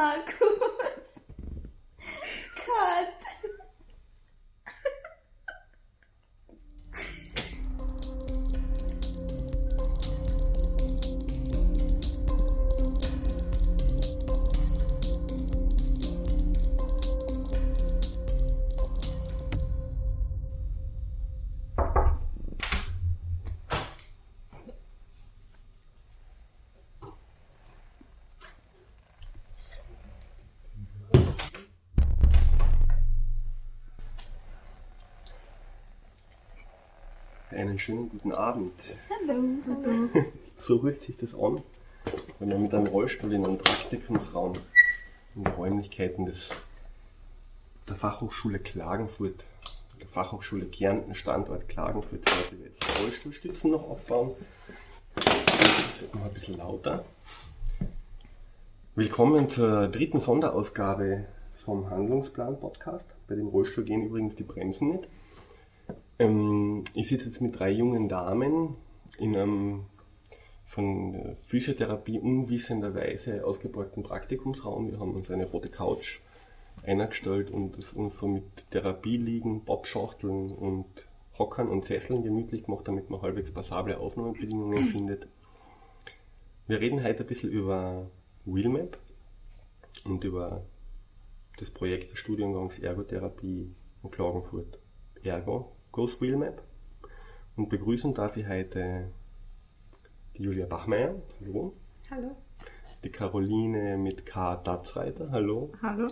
Fuck. Schönen guten Abend. Hallo. Hallo. So hört sich das an, wenn man mit einem Rollstuhl in einem Praktikumsraum in den Räumlichkeiten des, der Fachhochschule Klagenfurt, der Fachhochschule Kärnten, Standort Klagenfurt, heute wir jetzt Rollstuhlstützen noch abbauen. Noch ein bisschen lauter. Willkommen zur dritten Sonderausgabe vom Handlungsplan-Podcast. Bei dem Rollstuhl gehen übrigens die Bremsen nicht. Ich sitze jetzt mit drei jungen Damen in einem von Physiotherapie unwissenderweise ausgebeugten Praktikumsraum. Wir haben uns eine rote Couch eingestellt und es uns so mit Therapieliegen, Bobschachteln und Hockern und Sesseln gemütlich gemacht, damit man halbwegs passable Aufnahmebedingungen findet. Wir reden heute ein bisschen über Wheelmap und über das Projekt des Studiengangs Ergotherapie in Klagenfurt. Ergo, Goes Wheelmap. Und begrüßen darf ich heute die Julia Bachmeier. Hallo. Hallo. Die Caroline mit K. Datzreiter. Hallo. Hallo.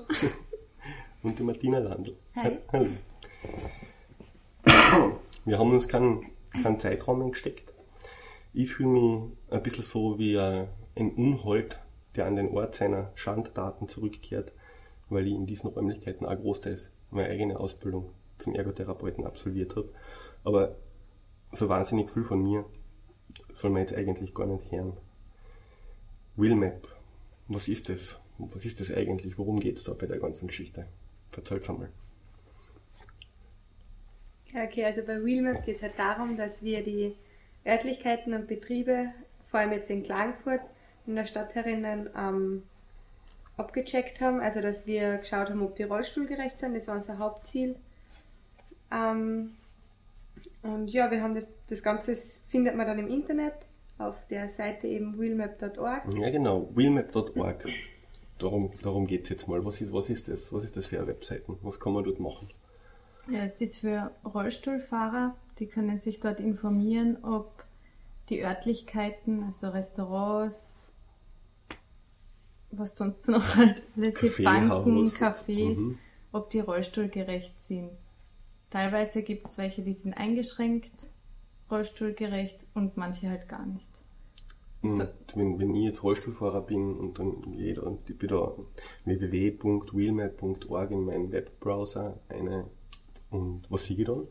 Und die Martina Landl. Hi. Hallo. Wir haben uns keinen, keinen Zeitraum gesteckt. Ich fühle mich ein bisschen so wie ein Unhold, der an den Ort seiner Schandtaten zurückkehrt, weil ich in diesen Räumlichkeiten auch großteils meine eigene Ausbildung zum Ergotherapeuten absolviert habe. Aber so wahnsinnig viel von mir soll man jetzt eigentlich gar nicht hören. Wheelmap, was ist das? Was ist das eigentlich? Worum geht es da bei der ganzen Geschichte? Erzähl's einmal. Okay, also bei Wheelmap geht es halt darum, dass wir die Örtlichkeiten und Betriebe, vor allem jetzt in Klagenfurt, in der Stadt herinnen, ähm, abgecheckt haben. Also, dass wir geschaut haben, ob die rollstuhlgerecht sind. Das war unser Hauptziel. Ähm, und ja, wir haben das, das Ganze findet man dann im Internet auf der Seite eben wheelmap.org. Ja, genau, wheelmap.org. Darum, darum geht es jetzt mal. Was ist, was ist das? Was ist das für eine Webseite? Was kann man dort machen? Ja, es ist für Rollstuhlfahrer, die können sich dort informieren, ob die Örtlichkeiten, also Restaurants, was sonst noch halt, alles gibt, Banken, Cafés, mhm. ob die rollstuhlgerecht sind. Teilweise gibt es welche, die sind eingeschränkt, rollstuhlgerecht und manche halt gar nicht. So. wenn, wenn ich jetzt Rollstuhlfahrer bin und dann jeder und ich da www.wheelmap.org in meinen Webbrowser eine und was sehe ich dann?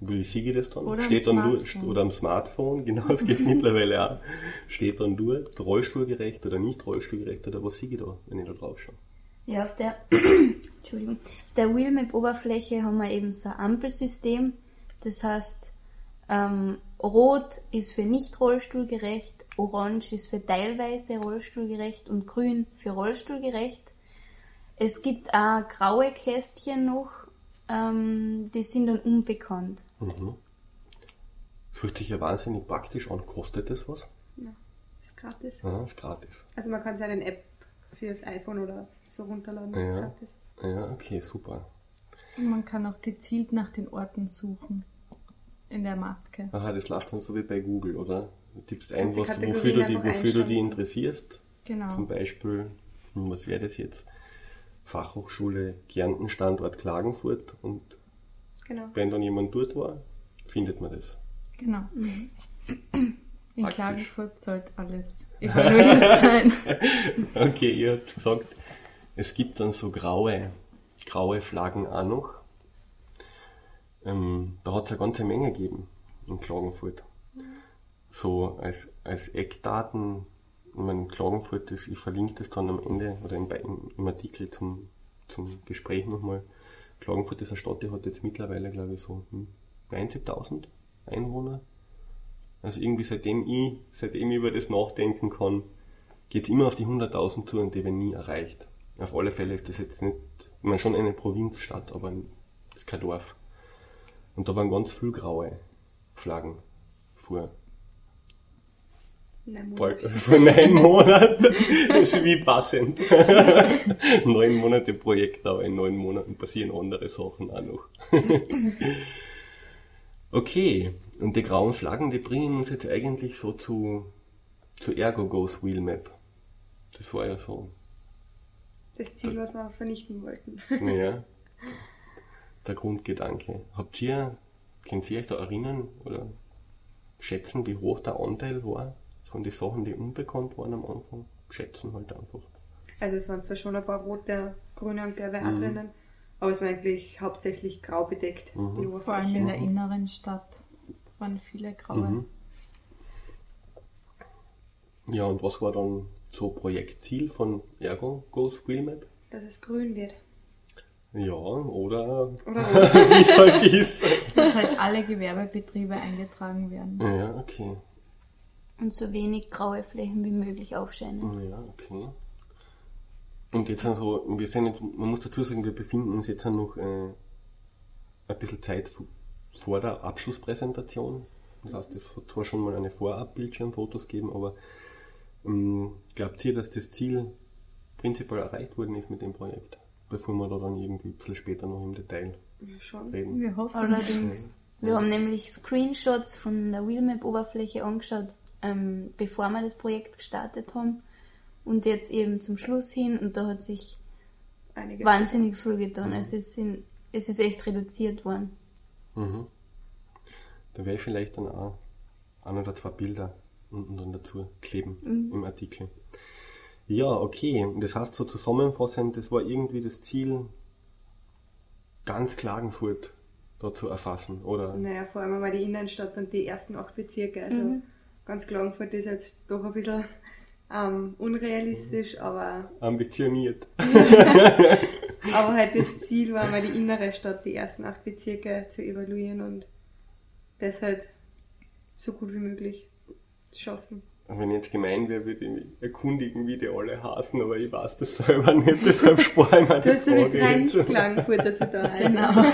Wie sehe ich das dann? Oder Steht am dann Smartphone. oder am Smartphone, genau, das geht mittlerweile auch. Steht dann dort, rollstuhlgerecht oder nicht rollstuhlgerecht oder was sehe ich da, wenn ich da drauf schaue? Ja, auf der, Entschuldigung, auf der Wheelmap-Oberfläche haben wir eben so ein Ampelsystem. Das heißt, ähm, Rot ist für nicht rollstuhlgerecht, Orange ist für teilweise rollstuhlgerecht und Grün für rollstuhlgerecht. Es gibt auch graue Kästchen noch, ähm, die sind dann unbekannt. Mhm. Fühlt sich ja wahnsinnig praktisch an. Kostet das was? Ja, ist gratis. Ja, ist gratis. Also man kann seine App fürs iPhone oder so runterladen. Ja. Gratis. Ja, okay, super. Und man kann auch gezielt nach den Orten suchen in der Maske. Aha, das läuft dann so wie bei Google, oder? Du tippst ein, die was, wofür, du, die, wofür du dich einstellen. interessierst. Genau. Zum Beispiel, hm, was wäre das jetzt? Fachhochschule Kärnten, Standort Klagenfurt. Und Genau. wenn dann jemand dort war, findet man das. Genau. In Praktisch. Klagenfurt sollte alles evaluiert sein. Okay, ihr habt gesagt, es gibt dann so graue, graue Flaggen auch noch. Ähm, da hat es eine ganze Menge gegeben in Klagenfurt. So als, als Eckdaten, ich meine, Klagenfurt, das, ich verlinke das dann am Ende oder im, im, im Artikel zum, zum Gespräch nochmal. Klagenfurt ist eine Stadt, die hat jetzt mittlerweile, glaube ich, so hm, 90.000 Einwohner. Also irgendwie seitdem ich, seitdem ich über das nachdenken kann, geht es immer auf die 100.000 zu und die werden nie erreicht. Auf alle Fälle ist das jetzt nicht, ich meine schon eine Provinzstadt, aber es ist kein Dorf. Und da waren ganz viel graue Flaggen vor, vor neun Monaten. Das ist wie passend. neun Monate Projekt, aber in neun Monaten passieren andere Sachen auch noch. okay, und die grauen Flaggen, die bringen uns jetzt eigentlich so zu, zu Ergo Goes Wheelmap. Das war ja so Das Ziel, was wir vernichten wollten. Ja. Der Grundgedanke. Habt ihr, könnt ihr euch da erinnern oder schätzen, wie hoch der Anteil war von den Sachen, die unbekannt waren am Anfang? Schätzen halt einfach. Also es waren zwar schon ein paar rote, grüne und gelbe Mhm. drinnen, aber es war eigentlich hauptsächlich grau bedeckt, Mhm. die Vor allem in Oberfläche. der inneren Stadt waren viele graue. Mhm. Ja, und was war dann so Projektziel von Ergo Goes Wheelmap? Dass es grün wird. Ja, oder Oder wie es halt ist. Dass halt alle Gewerbebetriebe eingetragen werden. Ja, okay. Und so wenig graue Flächen wie möglich aufscheinen. Ja, okay. Und jetzt also, wir sind jetzt, man muss dazu sagen, wir befinden uns jetzt noch äh, ein bisschen Zeit vor der Abschlusspräsentation. Das heißt, es hat zwar schon mal eine Vorab-Bildschirmfotos geben, aber ähm, glaubt ihr, dass das Ziel prinzipiell erreicht worden ist mit dem Projekt? Bevor wir da dann irgendwie ein bisschen später noch im Detail Ja, schon. reden. Wir hoffen, Allerdings, wir haben nämlich Screenshots von der Wheelmap-Oberfläche angeschaut, ähm, bevor wir das Projekt gestartet haben. Und jetzt eben zum Schluss hin und da hat sich Einige. wahnsinnig viel getan. Es, ist in, es ist echt reduziert worden. Mhm. Da werde ich vielleicht dann auch ein oder zwei Bilder unten dann dazu kleben Mhm. im Artikel. Ja, okay. Und Das heißt so zusammenfassend, das war irgendwie das Ziel, ganz Klagenfurt da zu erfassen, oder? Naja, vor allem einmal die Innenstadt und die ersten acht Bezirke. Also Mhm. ganz Klagenfurt ist jetzt doch ein bisschen ähm, unrealistisch, aber, Ambitioniert. aber halt das Ziel war mal die innere Stadt, die ersten acht Bezirke zu evaluieren und das halt so gut wie möglich zu schaffen. Und Wenn ich jetzt gemein wäre, würde ich mich erkundigen, wie die alle hasen, aber ich weiß das selber nicht, deshalb spare ich mir die Du hast ja mit Frage rein jetzt. Klagenfurter zu tun. Also. Genau.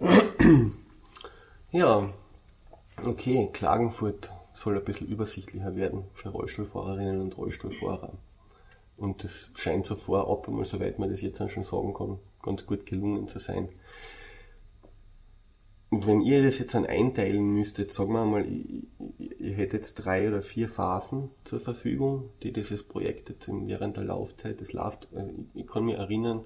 Ja, okay, Klagenfurt soll ein bisschen übersichtlicher werden für Rollstuhlfahrerinnen und Rollstuhlfahrer. Und das scheint so vorab, einmal soweit man das jetzt schon sagen kann, ganz gut gelungen zu sein. Wenn ihr das jetzt dann einteilen müsstet, sagen wir mal, ihr, hättet jetzt drei oder vier Phasen zur Verfügung, die dieses Projekt jetzt während der Laufzeit, das läuft, also ich, ich kann mich erinnern,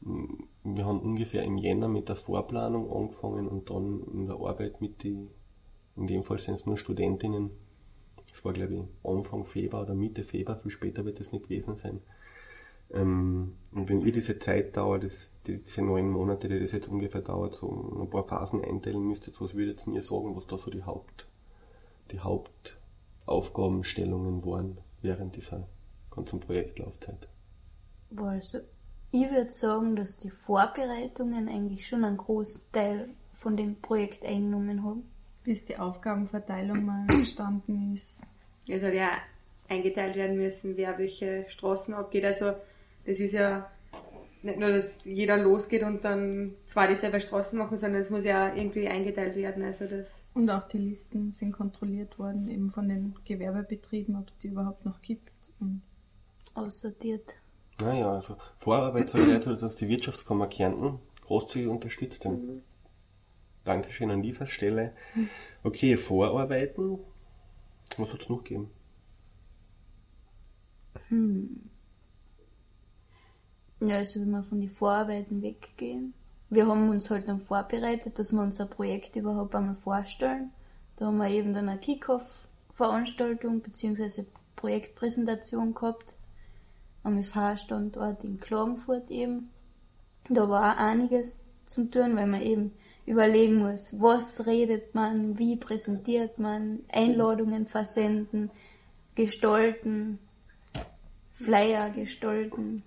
wir haben ungefähr im Jänner mit der Vorplanung angefangen und dann in der Arbeit mit die, in dem Fall sind es nur Studentinnen, das war glaube ich Anfang Februar oder Mitte Februar, viel später wird das nicht gewesen sein. Ähm, und wenn ihr diese Zeitdauer, das, die, diese neun Monate, die das jetzt ungefähr dauert, so in ein paar Phasen einteilen müsstet, was würdet ihr sagen, was da so die Haupt, die Hauptaufgabenstellungen waren während dieser ganzen Projektlaufzeit? Boah, Also, ich würde sagen, dass die Vorbereitungen eigentlich schon einen Großteil von dem Projekt eingenommen haben. Bis die Aufgabenverteilung mal entstanden ist. Es hat ja eingeteilt werden müssen, wer welche Straßen abgeht. Also das ist ja nicht nur, dass jeder losgeht und dann zwar dieselbe Straßen machen, sondern es muss ja irgendwie eingeteilt werden. Also das Und auch die Listen sind kontrolliert worden, eben von den Gewerbebetrieben, ob es die überhaupt noch gibt. Und Aussortiert. Naja, also Vorarbeit soll dazu, dass die Wirtschaftskammer Kärnten großzügig unterstützt. Mhm. Dankeschön an dieser Stelle. Okay, Vorarbeiten. Was hat es noch gegeben? Ja, also wenn wir von den Vorarbeiten weggehen. Wir haben uns halt dann vorbereitet, dass wir unser Projekt überhaupt einmal vorstellen. Da haben wir eben dann eine Kick-Off-Veranstaltung bzw. Projektpräsentation gehabt am FH-Standort in Klagenfurt eben. Da war auch einiges zum tun, weil man eben überlegen muss, was redet man, wie präsentiert man, Einladungen versenden, gestalten, Flyer gestalten.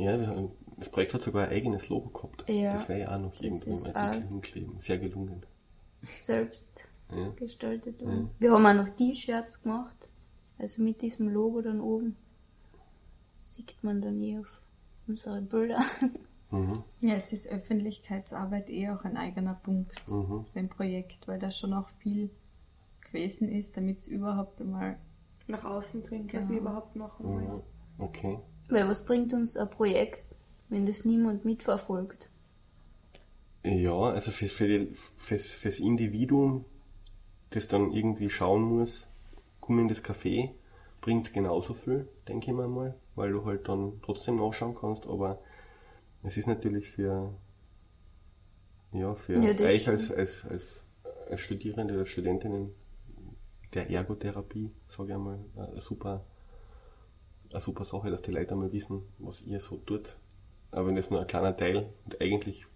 Ja, wir haben, das Projekt hat sogar ein eigenes Logo gehabt. Ja, das wäre ja auch noch irgendwo im Artikel hinkleben. Sehr gelungen. selbst Ja. gestaltet Ja. Wir haben auch noch T-Shirts gemacht, also mit diesem Logo dann oben. sieht man dann eh auf unsere Bilder. Mhm. Ja, jetzt ist Öffentlichkeitsarbeit eh auch ein eigener Punkt Mhm. beim Projekt, weil da schon auch viel gewesen ist, damit es überhaupt einmal Nach außen dringt, was Genau. wir überhaupt machen wollen. Mhm. Okay. Weil was bringt uns ein Projekt, wenn das niemand mitverfolgt? Ja, also für, für die, fürs, fürs Individuum, das dann irgendwie schauen muss, komm in das Café, bringt genauso viel, denke ich mir mal, weil du halt dann trotzdem nachschauen kannst, aber es ist natürlich für, ja, für Ja, euch als, als, als, als Studierende oder Studentinnen der Ergotherapie, sage ich einmal, eine super, eine super Sache, dass die Leute einmal wissen, was ihr so tut. Aber wenn das nur ein kleiner Teil und eigentlich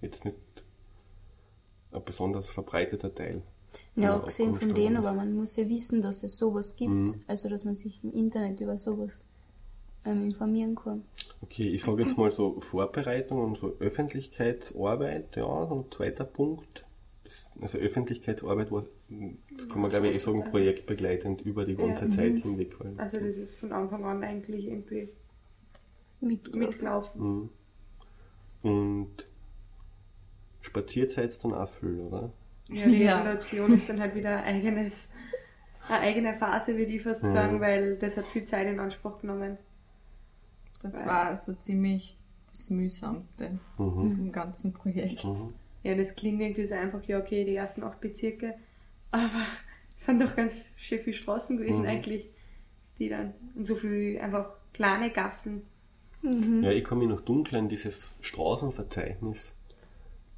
jetzt nicht ein besonders verbreiteter Teil. Ja, abgesehen von denen, aber man muss ja wissen, dass es sowas gibt. Mhm. Also, dass man sich im Internet über sowas ähm, informieren kann. Okay, ich sage jetzt mal so Vorbereitung und so Öffentlichkeitsarbeit, ja, so ein zweiter Punkt. Also Öffentlichkeitsarbeit war, das kann man glaube ich eh sagen, projektbegleitend über die ganze Ja. Zeit hinweg. Weil, Also das ist von Anfang an eigentlich irgendwie Mit, mitgelaufen. Mhm. Und Spazierzeit dann auch viel, oder? Ja, die Ja. Evaluation ist dann halt wieder ein eigenes, eine eigene Phase, würde ich fast Mhm. sagen, weil das hat viel Zeit in Anspruch genommen. Das Weil- war so ziemlich das Mühsamste Mhm. im ganzen Projekt. Mhm. Ja, das klingt irgendwie so einfach, ja okay, die ersten acht Bezirke, aber es sind doch ganz schön viele Straßen gewesen Mhm. eigentlich, die dann, und so viel einfach kleine Gassen. Mhm. Ja, ich kann mich noch dunkel an dieses Straßenverzeichnis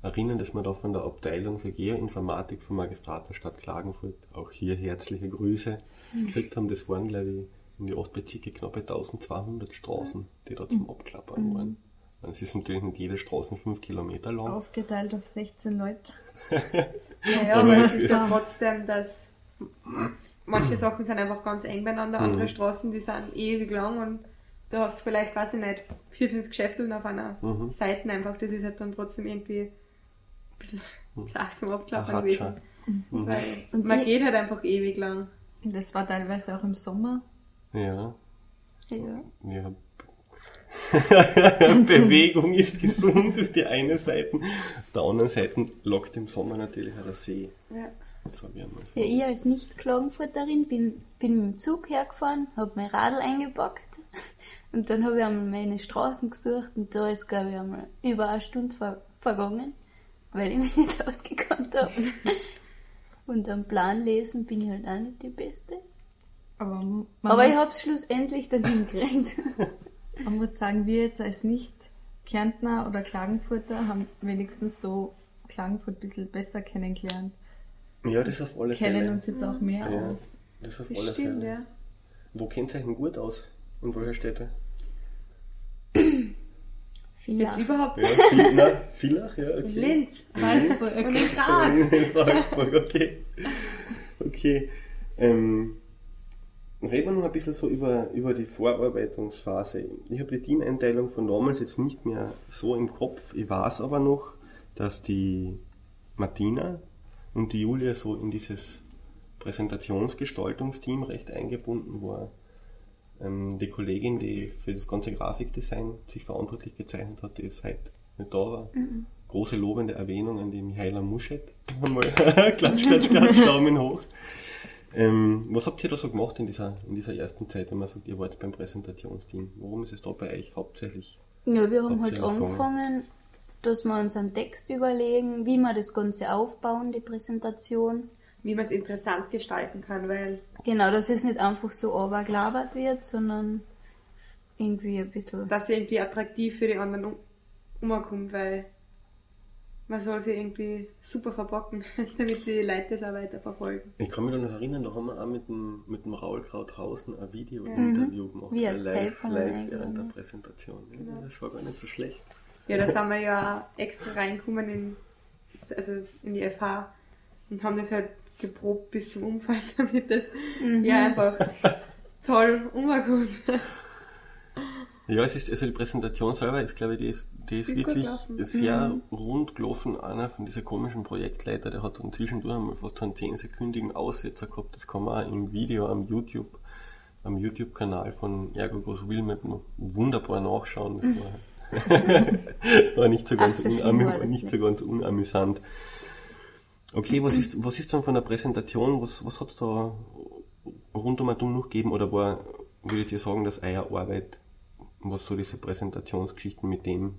erinnern, das wir da von der Abteilung für Geoinformatik vom Magistrat der Stadt Klagenfurt, auch hier herzliche Grüße, gekriegt haben. Das waren, glaube ich, in die Ostbezirke knappe 1200 Straßen, die da zum Abklappern waren. Es ist natürlich nicht jede Straße 5 Kilometer lang. Aufgeteilt auf 16 Leute. Naja, Aber es ist ja trotzdem, dass manche Sachen sind einfach ganz eng beieinander, andere Mhm. Straßen, die sind ewig lang und du hast vielleicht, weiß ich nicht, vier, fünf Geschäfte auf einer Mhm. Seite einfach. Das ist halt dann trotzdem irgendwie ein bisschen zart zum Abklappern gewesen. Mhm. Weil Und man geht halt einfach ewig lang. Und das war teilweise auch im Sommer. Ja, Ja. ja. Bewegung ist gesund, ist die eine Seite. Auf der anderen Seite lockt im Sommer natürlich auch der See. Ja. Ich einmal. Ja, ich als Nicht-Klagenfurterin bin, bin mit dem Zug hergefahren, habe mein Radl eingepackt und dann habe ich einmal meine Straßen gesucht und da ist, glaube ich, einmal über eine Stunde ver vergangen, weil ich mich nicht ausgekannt habe. Und am Plan lesen bin ich halt auch nicht die Beste. Aber, Aber ich habe es schlussendlich dann hingekriegt. man muss sagen, wir jetzt als Nicht-Kärntner oder Klagenfurter haben wenigstens so Klagenfurt ein bisschen besser kennengelernt. Ja, das auf alle Kennen Fälle. uns jetzt auch mehr Ja, aus. das auf Das alle stimmt, Fälle. ja. Wo kennt ihr euch denn gut aus? In welcher Städte? Jetzt Vielleicht. überhaupt Ja, viel, na, Villach, ja, okay. Linz, Salzburg, und okay. in Graz. In Salzburg, okay. Okay. Ähm, reden wir noch ein bisschen so über, über die Vorarbeitungsphase. Ich habe die Teameinteilung von damals jetzt nicht mehr so im Kopf. Ich weiß aber noch, dass die Martina und die Julia so in dieses Präsentationsgestaltungsteam recht eingebunden war. Ähm, die Kollegin, die für das ganze Grafikdesign sich verantwortlich gezeichnet hat, die ist heute nicht da war. Große lobende Erwähnung an die Michaela Muschet. Einmal klatsch, klatsch, klatsch, Daumen hoch. Ähm, was habt ihr da so gemacht in dieser, in dieser ersten Zeit, wenn man sagt, ihr wart beim Präsentationsteam? Worum ist es da bei euch hauptsächlich? Ja, wir haben halt angefangen, dass wir uns einen Text überlegen, wie wir das Ganze aufbauen, die Präsentation. Wie man es interessant gestalten kann, weil Genau, dass es nicht einfach so aberglabert wird, sondern irgendwie ein bisschen. das irgendwie attraktiv für die anderen um- umkommt, weil man soll sie irgendwie super verpacken, damit die Leute das auch weiter verfolgen. Ich kann mich noch erinnern, da haben wir auch mit dem, mit dem Raul Krauthausen ein Video-Interview gemacht. Wie als live, live während der ja. Präsentation. Ja, Das war gar nicht so schlecht. Ja, da sind wir ja auch extra reingekommen in, also in die FH und haben das halt geprobt bis zum Umfallen, damit das ja einfach toll umkommt. Ja, es ist, also die Präsentation selber ist, glaube ich, die ist, die ist ist wirklich sehr rund gelaufen. Einer von diesen komischen Projektleiter, der hat dann zwischendurch einmal fast einen 10-sekündigen Aussetzer gehabt. Das kann man auch im Video am YouTube am YouTube-Kanal von Ergo Groß Wilmot noch wunderbar nachschauen. Das war, war nicht, so ganz, unamü nicht so ganz unamüsant. Okay, was ist, was ist dann von der Präsentation, was, was hat es da rundum und um noch gegeben oder war, würdet ihr sagen, dass eure Arbeit, was so diese Präsentationsgeschichten mit dem,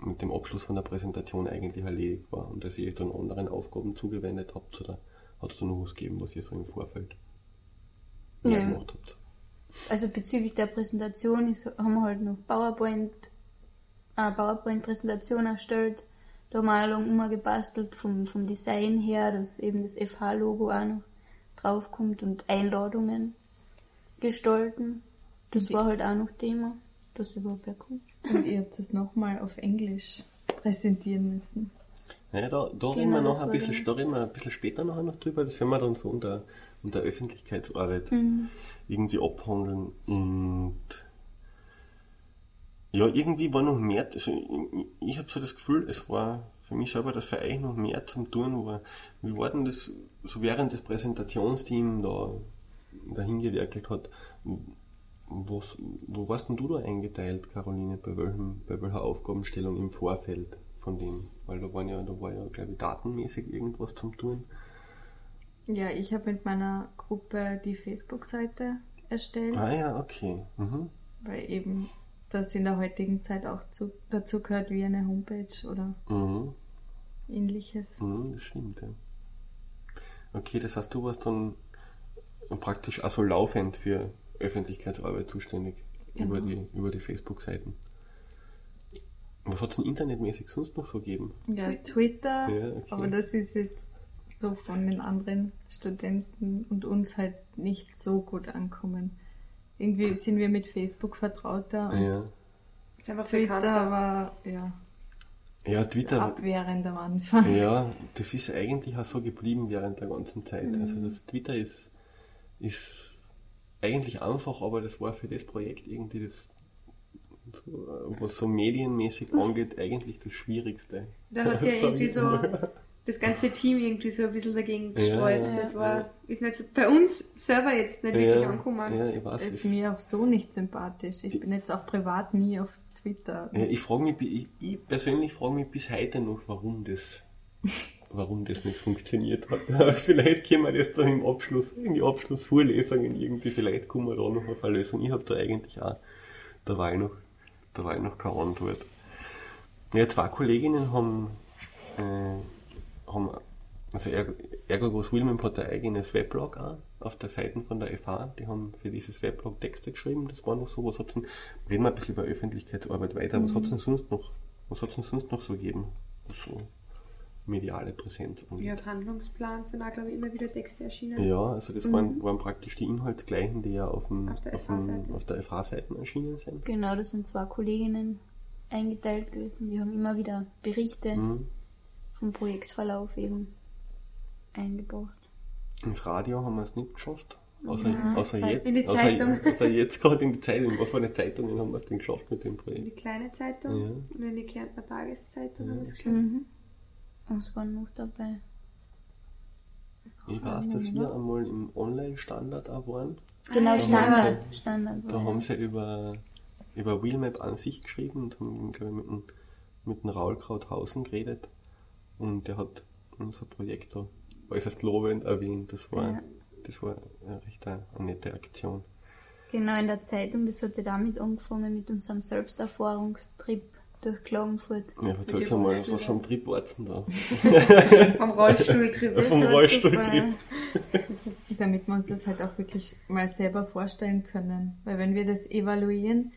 mit dem Abschluss von der Präsentation eigentlich erledigt war und dass ihr euch dann anderen Aufgaben zugewendet habt oder hat es da noch was gegeben, was ihr so im Vorfeld mehr Nö. gemacht habt? Also bezüglich der Präsentation ist, haben wir halt noch PowerPoint, eine PowerPoint-Präsentation erstellt. Da haben wir auch lang immer gebastelt vom, vom Design her, dass eben das FH-Logo auch noch draufkommt und Einladungen gestalten. Das war halt auch noch Thema, dass überhaupt wer kommt. Und ihr habt es nochmal auf Englisch präsentieren müssen. Ja, da, da reden Genau, wir noch das ein bisschen, da reden wir ein bisschen später nachher noch drüber, das werden wir dann so unter, unter Öffentlichkeitsarbeit Mhm. irgendwie abhandeln. Und ja, irgendwie war noch mehr, also ich, ich habe so das Gefühl, es war für mich selber, für euch noch mehr zum Tun war. Wie war denn das, so während das Präsentationsteam da dahin gewerkelt hat, was, wo warst denn du da eingeteilt, Caroline, bei, welchem, bei welcher Aufgabenstellung im Vorfeld von dem? Weil da waren ja, da war ja, glaube ich, datenmäßig irgendwas zum Tun. Ja, ich habe mit meiner Gruppe die Facebook-Seite erstellt, Ah ja, okay. Mhm. weil eben das in der heutigen Zeit auch zu, dazu gehört wie eine Homepage oder Mhm. ähnliches. Mhm, das stimmt, ja. Okay, das heißt, du warst dann praktisch also laufend für Öffentlichkeitsarbeit zuständig Genau. über die, über die Facebook-Seiten. Was hat es denn internetmäßig sonst noch so gegeben? Ja, Twitter, Ja, okay. aber das ist jetzt so von den anderen Studenten und uns halt nicht so gut ankommen. Irgendwie sind wir mit Facebook vertrauter und Ja, Ist einfach Twitter bekannter. war ja ja Twitter. abwehrend am Anfang. Ja, das ist eigentlich auch so geblieben während der ganzen Zeit. Mhm. Also das Twitter ist, ist eigentlich einfach, aber das war für das Projekt irgendwie das, so, was so medienmäßig angeht, eigentlich das Schwierigste. Da hat sich ja irgendwie ich so das ganze Team irgendwie so ein bisschen dagegen gestreut. ja, das war, ja. ist nicht so, bei uns selber jetzt nicht wirklich ja, angekommen. ja, ich weiß ist es. mir auch so nicht sympathisch. Ich bin jetzt auch privat nie auf Twitter. Ja, ich frage mich, ich, ich persönlich frage mich bis heute noch, warum das, warum das nicht funktioniert hat. Vielleicht können wir das dann im Abschluss, in die Abschlussvorlesungen irgendwie, vielleicht kommen wir da noch auf eine Lösung. Ich habe da eigentlich auch, da war ich noch, ich noch keine Antwort. Ja, zwei Kolleginnen haben, äh, haben also Ergo, Groß Wilhelm hat ein eigenes Weblog auch auf der Seite von der FH. Die haben für dieses Weblog Texte geschrieben. Das war noch so. Was hat's denn, reden wir ein bisschen über Öffentlichkeitsarbeit weiter. Was hat's denn sonst noch, was hat's denn sonst noch so gegeben? So mediale Präsenz angeht? Ja, auf Handlungsplan sind auch, glaube ich, immer wieder Texte erschienen. Ja, also das waren, waren praktisch die Inhaltsgleichen, die ja auf, dem, Auf der FH-Seite. auf der FH-Seite erschienen sind. Genau, das sind zwei Kolleginnen eingeteilt gewesen. Die haben immer wieder Berichte Mhm. vom Projektverlauf eben eingebracht. Ins Radio haben wir es nicht geschafft. Außer, Ja, außer, jetzt, in die außer, Zeitung. außer jetzt gerade in die Zeitung. Was für eine Zeitungen haben wir es denn geschafft mit dem In Projekt? die kleine Zeitung Ja. und in die Kärntner Tageszeitung Ja. haben wir es geschafft. Mhm. Was war noch dabei? Ich weiß, dass wir einmal im Online-Standard auch waren. Genau, Ah, Standard. ja. Standard Da haben sie über, über Wheelmap an sich geschrieben und haben, glaube ich, mit dem, mit dem Raul Krauthausen geredet. Und der hat unser Projekt da äußerst lobend erwähnt. Das war, Ja. das war eine recht eine, eine nette Aktion. Genau, in der Zeitung, das hatte damit angefangen mit unserem Selbsterfahrungstrip durch Klagenfurt. Ja, erzähl's einmal, was war's denn da? Am Rollstuhltrip. Das Vom war Rollstuhltrip. super. Damit wir uns das halt auch wirklich mal selber vorstellen können. Weil wenn wir das evaluieren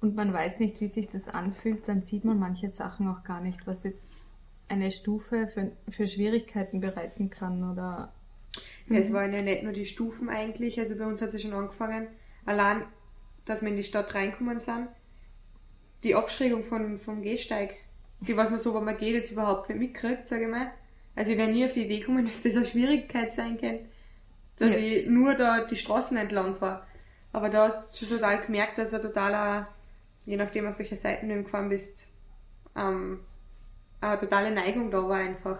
und man weiß nicht, wie sich das anfühlt, dann sieht man manche Sachen auch gar nicht, was jetzt eine Stufe für, für Schwierigkeiten bereiten kann oder Ja, es waren ja nicht nur die Stufen eigentlich, also bei uns hat es ja schon angefangen, allein, dass wir in die Stadt reinkommen sind, die Abschrägung von, vom Gehsteig, die was man so, wenn man geht, jetzt überhaupt nicht mitkriegt, sage ich mal. Also ich wäre nie auf die Idee gekommen, dass das eine Schwierigkeit sein kann, dass Ja. ich nur da die Straßen entlang fahre. Aber da hast du schon total gemerkt, dass er totaler, je nachdem auf welcher Seite du gefahren bist, ähm, eine totale Neigung da war einfach.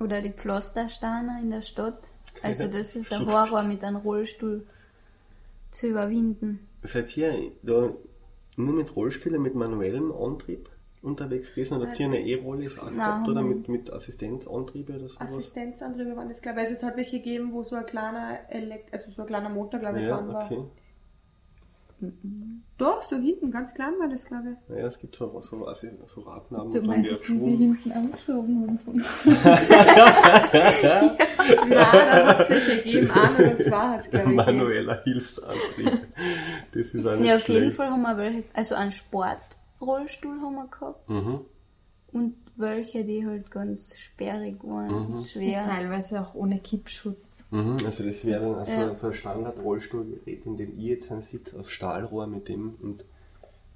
Oder die Pflastersteiner in der Stadt. Also das ist ein Horror mit einem Rollstuhl zu überwinden. Seid ihr da nur mit Rollstühlen mit manuellem Antrieb unterwegs gewesen oder habt ihr eine E-Rolle auch Nein, gehabt oder mit, mit Assistenzantriebe oder sowas? Assistenzantriebe waren das, glaube ich. Also es hat welche gegeben, wo so ein kleiner Elekt also so ein kleiner Motor, glaube ich, ja, dran war. okay. Doch, so hinten, ganz klein war das, glaube ich. Naja, es gibt so, so, Assi- so Radnamen, Du die meinst, die, die Schwung. hinten angeschoben haben Nein, da hat es welche gegeben. Ein oder zwei hat es, glaube ich. Manueller Hilfsantrieb. Das ist auch nicht Ja, auf jeden schlecht. Fall haben wir welche, also einen Sportrollstuhl haben wir gehabt Mhm. und welche, die halt ganz sperrig waren, Mhm. schwer. Teilweise auch ohne Kippschutz. Mhm. Also das wäre dann also Ja. so ein Standard-Rollstuhlgerät, in dem ich jetzt dann sitze, aus Stahlrohr mit dem und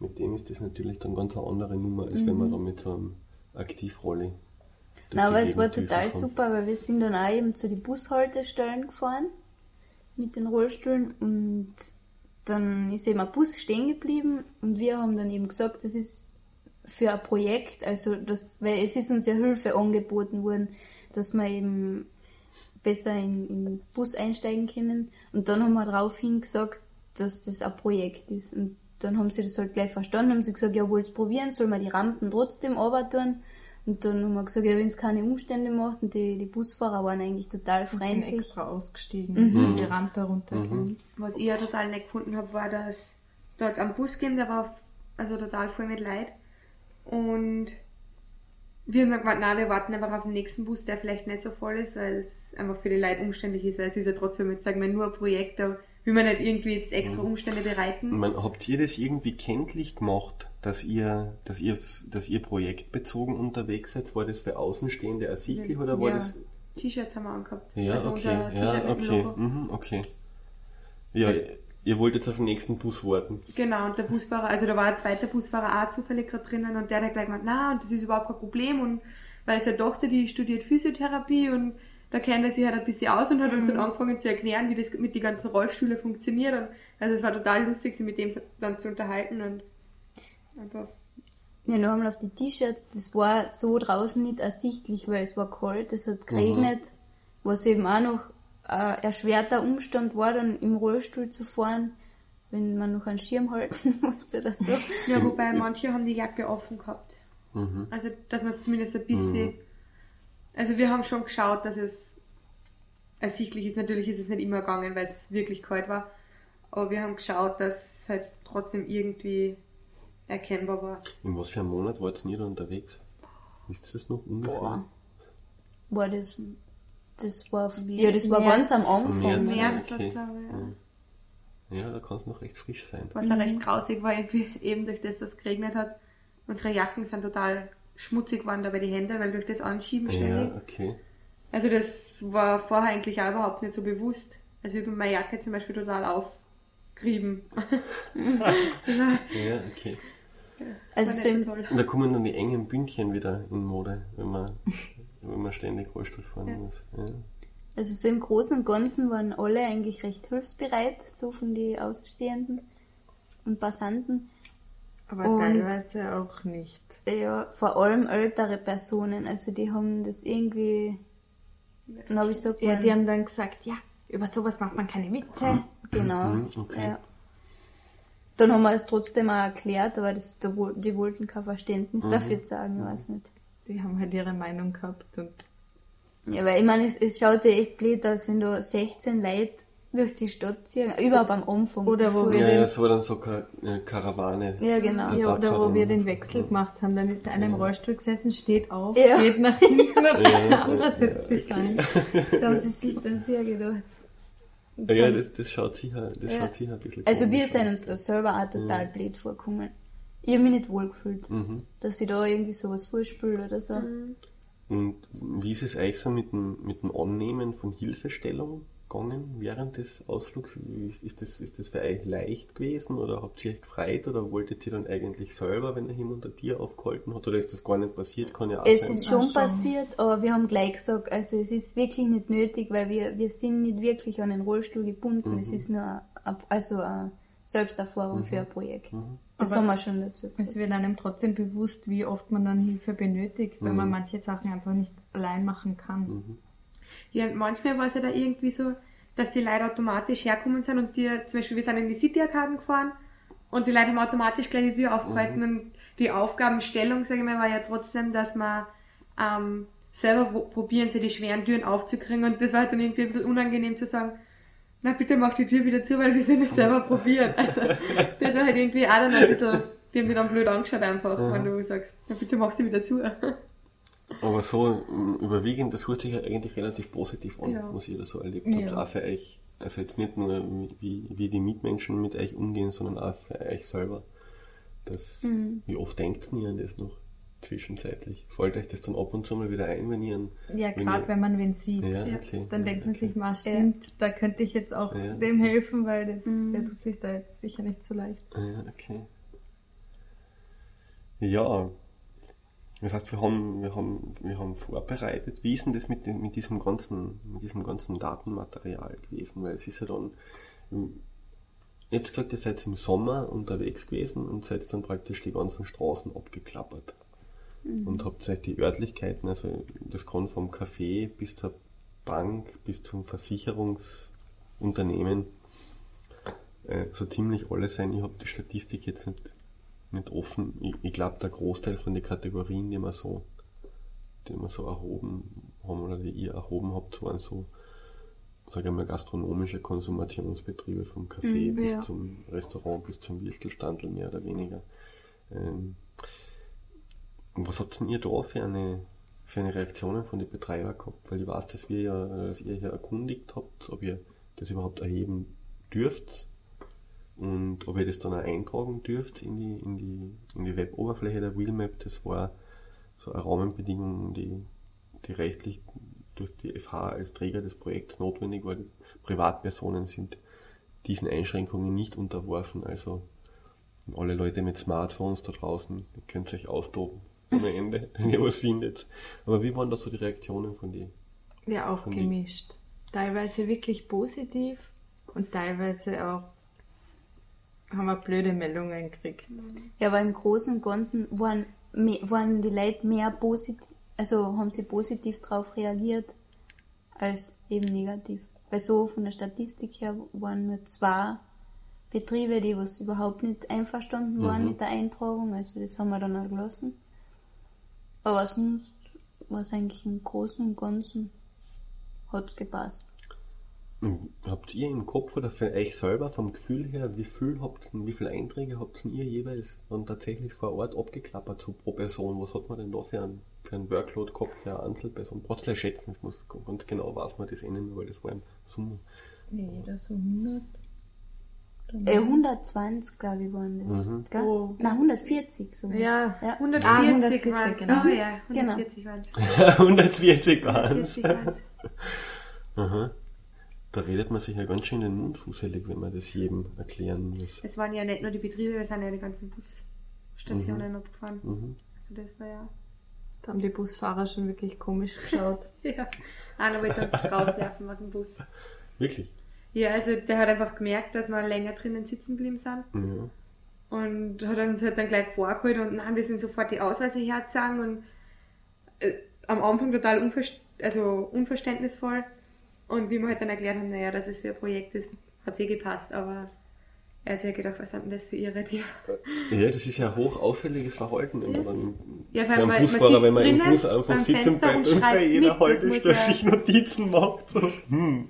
mit dem ist das natürlich dann ganz eine andere Nummer, als wenn man da mit so einem Mhm. Nein, die aber es war total kann. super, weil wir sind dann auch eben zu den Bushaltestellen gefahren mit den Rollstühlen und dann ist eben ein Bus stehen geblieben und wir haben dann eben gesagt, das ist für ein Projekt, also das, weil es ist uns ja Hilfe angeboten worden, dass wir eben besser in, in den Bus einsteigen können und dann haben wir daraufhin gesagt, dass das ein Projekt ist und dann haben sie das halt gleich verstanden, haben sie gesagt, ja, wollt probieren, soll man die Rampen trotzdem arbeiten und dann haben wir gesagt, ja, wenn es keine Umstände macht und die, die Busfahrer waren eigentlich total Wir sind freundlich. extra ausgestiegen, Mhm. die Rampe runtergehen. Was ich ja total nett gefunden habe, war, dass da hat's einen Bus gegeben, der war also total voll mit Leid. Und wir haben gemeint, nein, wir warten einfach auf den nächsten Bus, der vielleicht nicht so voll ist, weil es einfach für die Leute umständlich ist, weil es ist ja trotzdem jetzt, sagen wir, nur ein Projekt, da will man nicht irgendwie jetzt extra Umstände bereiten. Meine, habt ihr das irgendwie kenntlich gemacht, dass ihr, dass ihr, dass ihr projektbezogen unterwegs seid? War das für Außenstehende ersichtlich oder war Ja. das? T-Shirts haben wir angehabt. Ja, also okay, ja, okay, mhm, okay. Ja, ihr wollt jetzt auf den nächsten Bus warten. Genau, und der Busfahrer, also da war ein zweiter Busfahrer auch zufällig gerade drinnen und der hat gleich gemeint, na, und das ist überhaupt kein Problem und weil seine Tochter, die studiert Physiotherapie und da kennt er sich halt ein bisschen aus und hat uns dann angefangen zu erklären, wie das mit den ganzen Rollstühlen funktioniert und also es war total lustig, sich mit dem dann zu unterhalten und einfach, Ja, noch einmal auf die T-Shirts, das war so draußen nicht ersichtlich, weil es war kalt, es hat geregnet, was eben auch noch ein erschwerter Umstand war, dann im Rollstuhl zu fahren, wenn man noch einen Schirm halten muss oder so. ja, wobei manche haben die Jacke offen gehabt. Mhm. Also, dass man es zumindest ein bisschen, also wir haben schon geschaut, dass es ersichtlich ist. Natürlich ist es nicht immer gegangen, weil es wirklich kalt war. Aber wir haben geschaut, dass es halt trotzdem irgendwie erkennbar war. In was für einem Monat wart ihr da unterwegs? Ihr das noch ungefähr? Boah. War das, das war, ja, das war ganz am Anfang. März. März, okay. das glaube ich, ja. Ja, da kann es noch recht frisch sein. Was auch recht grausig war, eben durch das, dass es geregnet hat. Unsere Jacken sind total schmutzig geworden dabei die Hände, weil durch das Anschieben ständig. Ja, okay. Also das war vorher eigentlich auch überhaupt nicht so bewusst. Also ich habe meine Jacke zum Beispiel total aufgerieben. Ja, okay. Also war so da kommen dann die engen Bündchen wieder in Mode, wenn man, wenn man ständig Rollstuhl fahren Ja. muss. Ja. also so im Großen und Ganzen waren alle eigentlich recht hilfsbereit, so von den Ausstehenden und Passanten. Aber Und- teilweise auch nicht. Ja, vor allem ältere Personen, also die haben das irgendwie, na wie sagt Ja, man, die haben dann gesagt, ja, über sowas macht man keine Witze. genau, Mhm, okay. ja. Dann haben wir das trotzdem auch erklärt, aber das, die wollten kein Verständnis Mhm. dafür zeigen, weiß nicht. Die haben halt ihre Meinung gehabt und Ja, weil ich meine, es, es schaut ja echt blöd aus, wenn da 16 Leute durch die Stadt ziehen, überhaupt am Anfang. Oder wo wir Ja, den- ja, es war dann so Ka äh, Karawane. Ja, genau. Ja, oder wo wir den Wechsel gemacht haben, dann ist einer im Rollstuhl gesessen, steht auf, Ja. geht nach hinten und Ja, der andere setzt sich rein. Da haben sie sich dann sehr gedacht. Ja, so- das, das schaut sicher, das Ja. schaut sicher ein bisschen also wir sind uns da selber auch total blöd vorgekommen. Ich habe mich nicht wohl gefühlt, Mhm. dass ich da irgendwie sowas vorspüle oder so. Und wie ist es euch so mit dem, mit dem Annehmen von Hilfestellung gegangen während des Ausflugs? Ist das, ist das für euch leicht gewesen oder habt ihr euch gefreut oder wolltet ihr dann eigentlich selber, wenn er jemand ein Tier aufgehalten hat oder ist das gar nicht passiert? Kann ja auch Es sein. ist schon Ach, schon. passiert, aber wir haben gleich gesagt, also es ist wirklich nicht nötig, weil wir, wir sind nicht wirklich an den Rollstuhl gebunden. Mhm. Es ist nur ein, also eine Selbsterfahrung für ein Projekt. Das Aber- haben wir schon dazu. Es wird einem trotzdem bewusst, wie oft man dann Hilfe benötigt, weil man manche Sachen einfach nicht allein machen kann. Ja, und manchmal war es ja da irgendwie so, dass die Leute automatisch herkommen sind und die, zum Beispiel, wir sind in die City-Arkaden gefahren und die Leute haben automatisch gleich die Tür aufgehalten und die Aufgabenstellung, sage ich mal, war ja trotzdem, dass man ähm, selber pro- probieren, sie die schweren Türen aufzukriegen und das war halt dann irgendwie ein bisschen unangenehm zu sagen, na bitte mach die Tür wieder zu, weil wir sind es selber probieren. Also das war halt irgendwie auch dann ein bisschen, die haben die dann blöd angeschaut einfach, wenn du sagst, na bitte mach sie wieder zu. Aber so überwiegend, das hört sich ja eigentlich relativ positiv an, Ja. was ihr da so erlebt Ja. habt. Auch für euch, also jetzt nicht nur wie, wie die Mitmenschen mit euch umgehen, sondern auch für euch selber. Das, Mhm. Wie oft denkt ihr an das noch zwischenzeitlich? Fällt euch das dann ab und zu mal wieder ein, wenn ihr einen, Ja, gerade wenn man wen sieht. ja, Ja. okay. Dann ja, denkt man okay. sich mal, stimmt, da könnte ich jetzt auch Ja. dem helfen, weil das, Mhm. der tut sich da jetzt sicher nicht so leicht. Ja, okay. Ja, das heißt, wir haben, wir haben, wir haben vorbereitet. Wie ist denn das mit, dem, mit, diesem ganzen, mit diesem ganzen Datenmaterial gewesen? Weil es ist ja dann, ihr habt gesagt, ihr seid im Sommer unterwegs gewesen und seid dann praktisch die ganzen Straßen abgeklappert. Und habt euch die Örtlichkeiten, also das kann vom Café bis zur Bank, bis zum Versicherungsunternehmen, äh, so ziemlich alles sein. Ich habe die Statistik jetzt nicht, nicht offen. Ich, ich glaube, der Großteil von den Kategorien, die wir so, die wir so erhoben haben oder die ihr erhoben habt, waren so, sage ich mal, gastronomische Konsumationsbetriebe vom Café Mhm, bis ja. zum Restaurant, bis zum Wirstelstandel mehr oder weniger. Ähm, und was habt denn ihr da für eine, für eine Reaktionen von den Betreibern gehabt? Weil ich weiß, dass wir ja, dass ihr ja erkundigt habt, ob ihr das überhaupt erheben dürft und ob ihr das dann auch eintragen dürft in die, in die, in die Web-Oberfläche der Wheelmap. Das war so eine Rahmenbedingung, die, die rechtlich durch die FH als Träger des Projekts notwendig war. Privatpersonen sind diesen Einschränkungen nicht unterworfen. Also alle Leute mit Smartphones da draußen, ihr könnt euch austoben ohne Ende, wenn ihr was findet. Aber wie waren da so die Reaktionen von dir? Ja, auch gemischt. Teilweise wirklich positiv und teilweise auch haben wir blöde Meldungen gekriegt. Ja, aber im Großen und Ganzen waren, waren die Leute mehr positiv, also haben sie positiv darauf reagiert, als eben negativ. Weil so von der Statistik her waren nur zwei Betriebe, die was überhaupt nicht einverstanden waren Mhm. mit der Eintragung, also das haben wir dann auch gelassen. Aber sonst war es eigentlich im Großen und Ganzen hat's gepasst. Habt ihr im Kopf oder für euch selber vom Gefühl her, wie viel habt wie viele Einträge habt ihr jeweils dann tatsächlich vor Ort abgeklappert so pro Person? Was hat man denn da für einen, für einen Workload gehabt für eine Einzelperson? Braucht gleich schätzen, das muss ganz genau weiß man das eh nicht mehr, weil das war im Summe. Nee, da so 100. Äh, 120, glaube ich, waren das. Mhm. Gell? Oh. Nein, 140 sowas. Ja. ja. 140, Ah, 140, waren genau. Oh ja, Genau. 140 waren es. 140 waren es. 140 waren's. Aha. Da redet man sich ja ganz schön den Mund fusselig, wenn man das jedem erklären muss. Es waren ja nicht nur die Betriebe, wir sind ja die ganzen Busstationen abgefahren. Mhm. Also das war ja. Da haben die Busfahrer schon wirklich komisch geschaut. Ja. Einer wollte uns rauswerfen aus dem Bus. Wirklich? Ja, also der hat einfach gemerkt, dass wir länger drinnen sitzen geblieben sind. Ja. Und hat uns halt dann gleich vorgeholt und nein, wir sind sofort die Ausweise hergezogen und äh, am Anfang total unver also unverständnisvoll. Und wie wir halt dann erklärt haben, naja, dass es für ein Projekt ist, hat eh gepasst, aber er hat sich ja gedacht, was sind denn das für ihre die Ja, das ist ja hoch auffälliges Verhalten, man dann Ja, weil man- man Busfahrer, sitzt wenn man im drinnen Bus einfach sitzen bleibt und bei jeder Haltestelle sich Notizen macht. So, hm.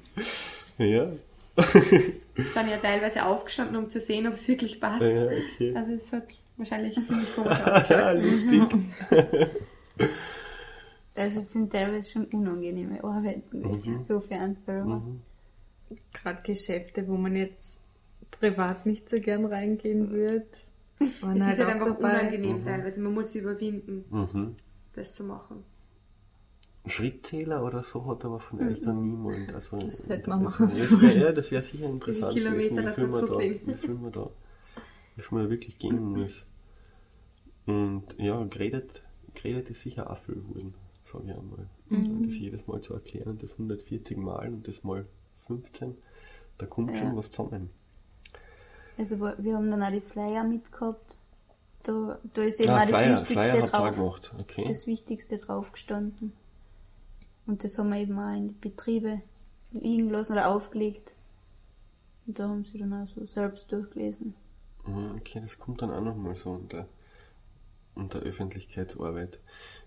Ja. sind ja teilweise aufgestanden, um zu sehen, ob es wirklich passt. ja, okay. Also es hat wahrscheinlich ziemlich komisch ja, ausgeschaut. lustig. Also es sind teilweise schon unangenehme Arbeiten gewesen, Mhm. so Anstellungen. Mhm. Gerade Geschäfte, wo man jetzt privat nicht so gern reingehen würde. waren Es ist halt auch einfach dabei. unangenehm Mhm. teilweise. Man muss sich überwinden, Mhm. das zu machen. Schrittzähler oder so hat aber von euch dann niemand. Also, Das hätte man also, machen das wär, Ja, das wäre sicher interessant Kilometer, gewesen, wie viel man da, wie viel man da, wie viel man da wirklich gehen muss. Und ja, geredet, geredet ist sicher auch viel geworden, sage ich einmal. Mhm. Das jedes Mal zu erklären und das 140 Mal und das mal 15, da kommt Ja. schon was zusammen. Also wir haben dann auch die Flyer mitgehabt. Da, da ist eben Ah, auch das Flyer, Wichtigste Flyer drauf. gemacht, okay. Das Wichtigste drauf gestanden. Und das haben wir eben auch in die Betriebe liegen lassen oder aufgelegt. Und da haben sie dann auch so selbst durchgelesen. Mhm, Okay, das kommt dann auch nochmal so unter, unter Öffentlichkeitsarbeit.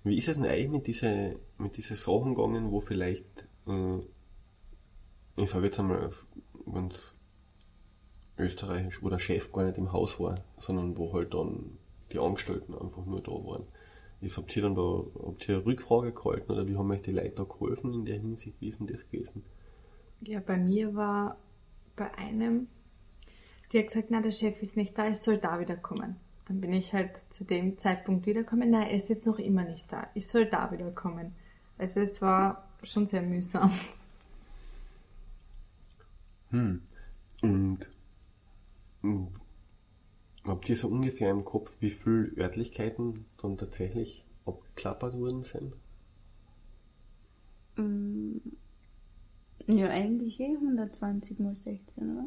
Wie ist es denn eigentlich mit diesen mit diese Sachen gegangen, wo vielleicht, äh, ich sage jetzt einmal ganz österreichisch, wo der Chef gar nicht im Haus war, sondern wo halt dann die Angestellten einfach nur da waren. Ist, habt ihr dann da, habt ihr eine Rückfrage gehalten oder wie haben euch die Leute da geholfen in der Hinsicht? Wie ist denn das gewesen? Ja, bei mir war bei einem, die hat gesagt, na, der Chef ist nicht da, ich soll da wiederkommen. Dann bin ich halt zu dem Zeitpunkt wiederkommen. Nein, er ist jetzt noch immer nicht da. Ich soll da wiederkommen. Also es war schon sehr mühsam. Hm. Und, und habt ihr so ungefähr im Kopf, wie viele Örtlichkeiten dann tatsächlich abgeklappert worden sind? Mm, Ja, eigentlich eh 120 mal 16, oder?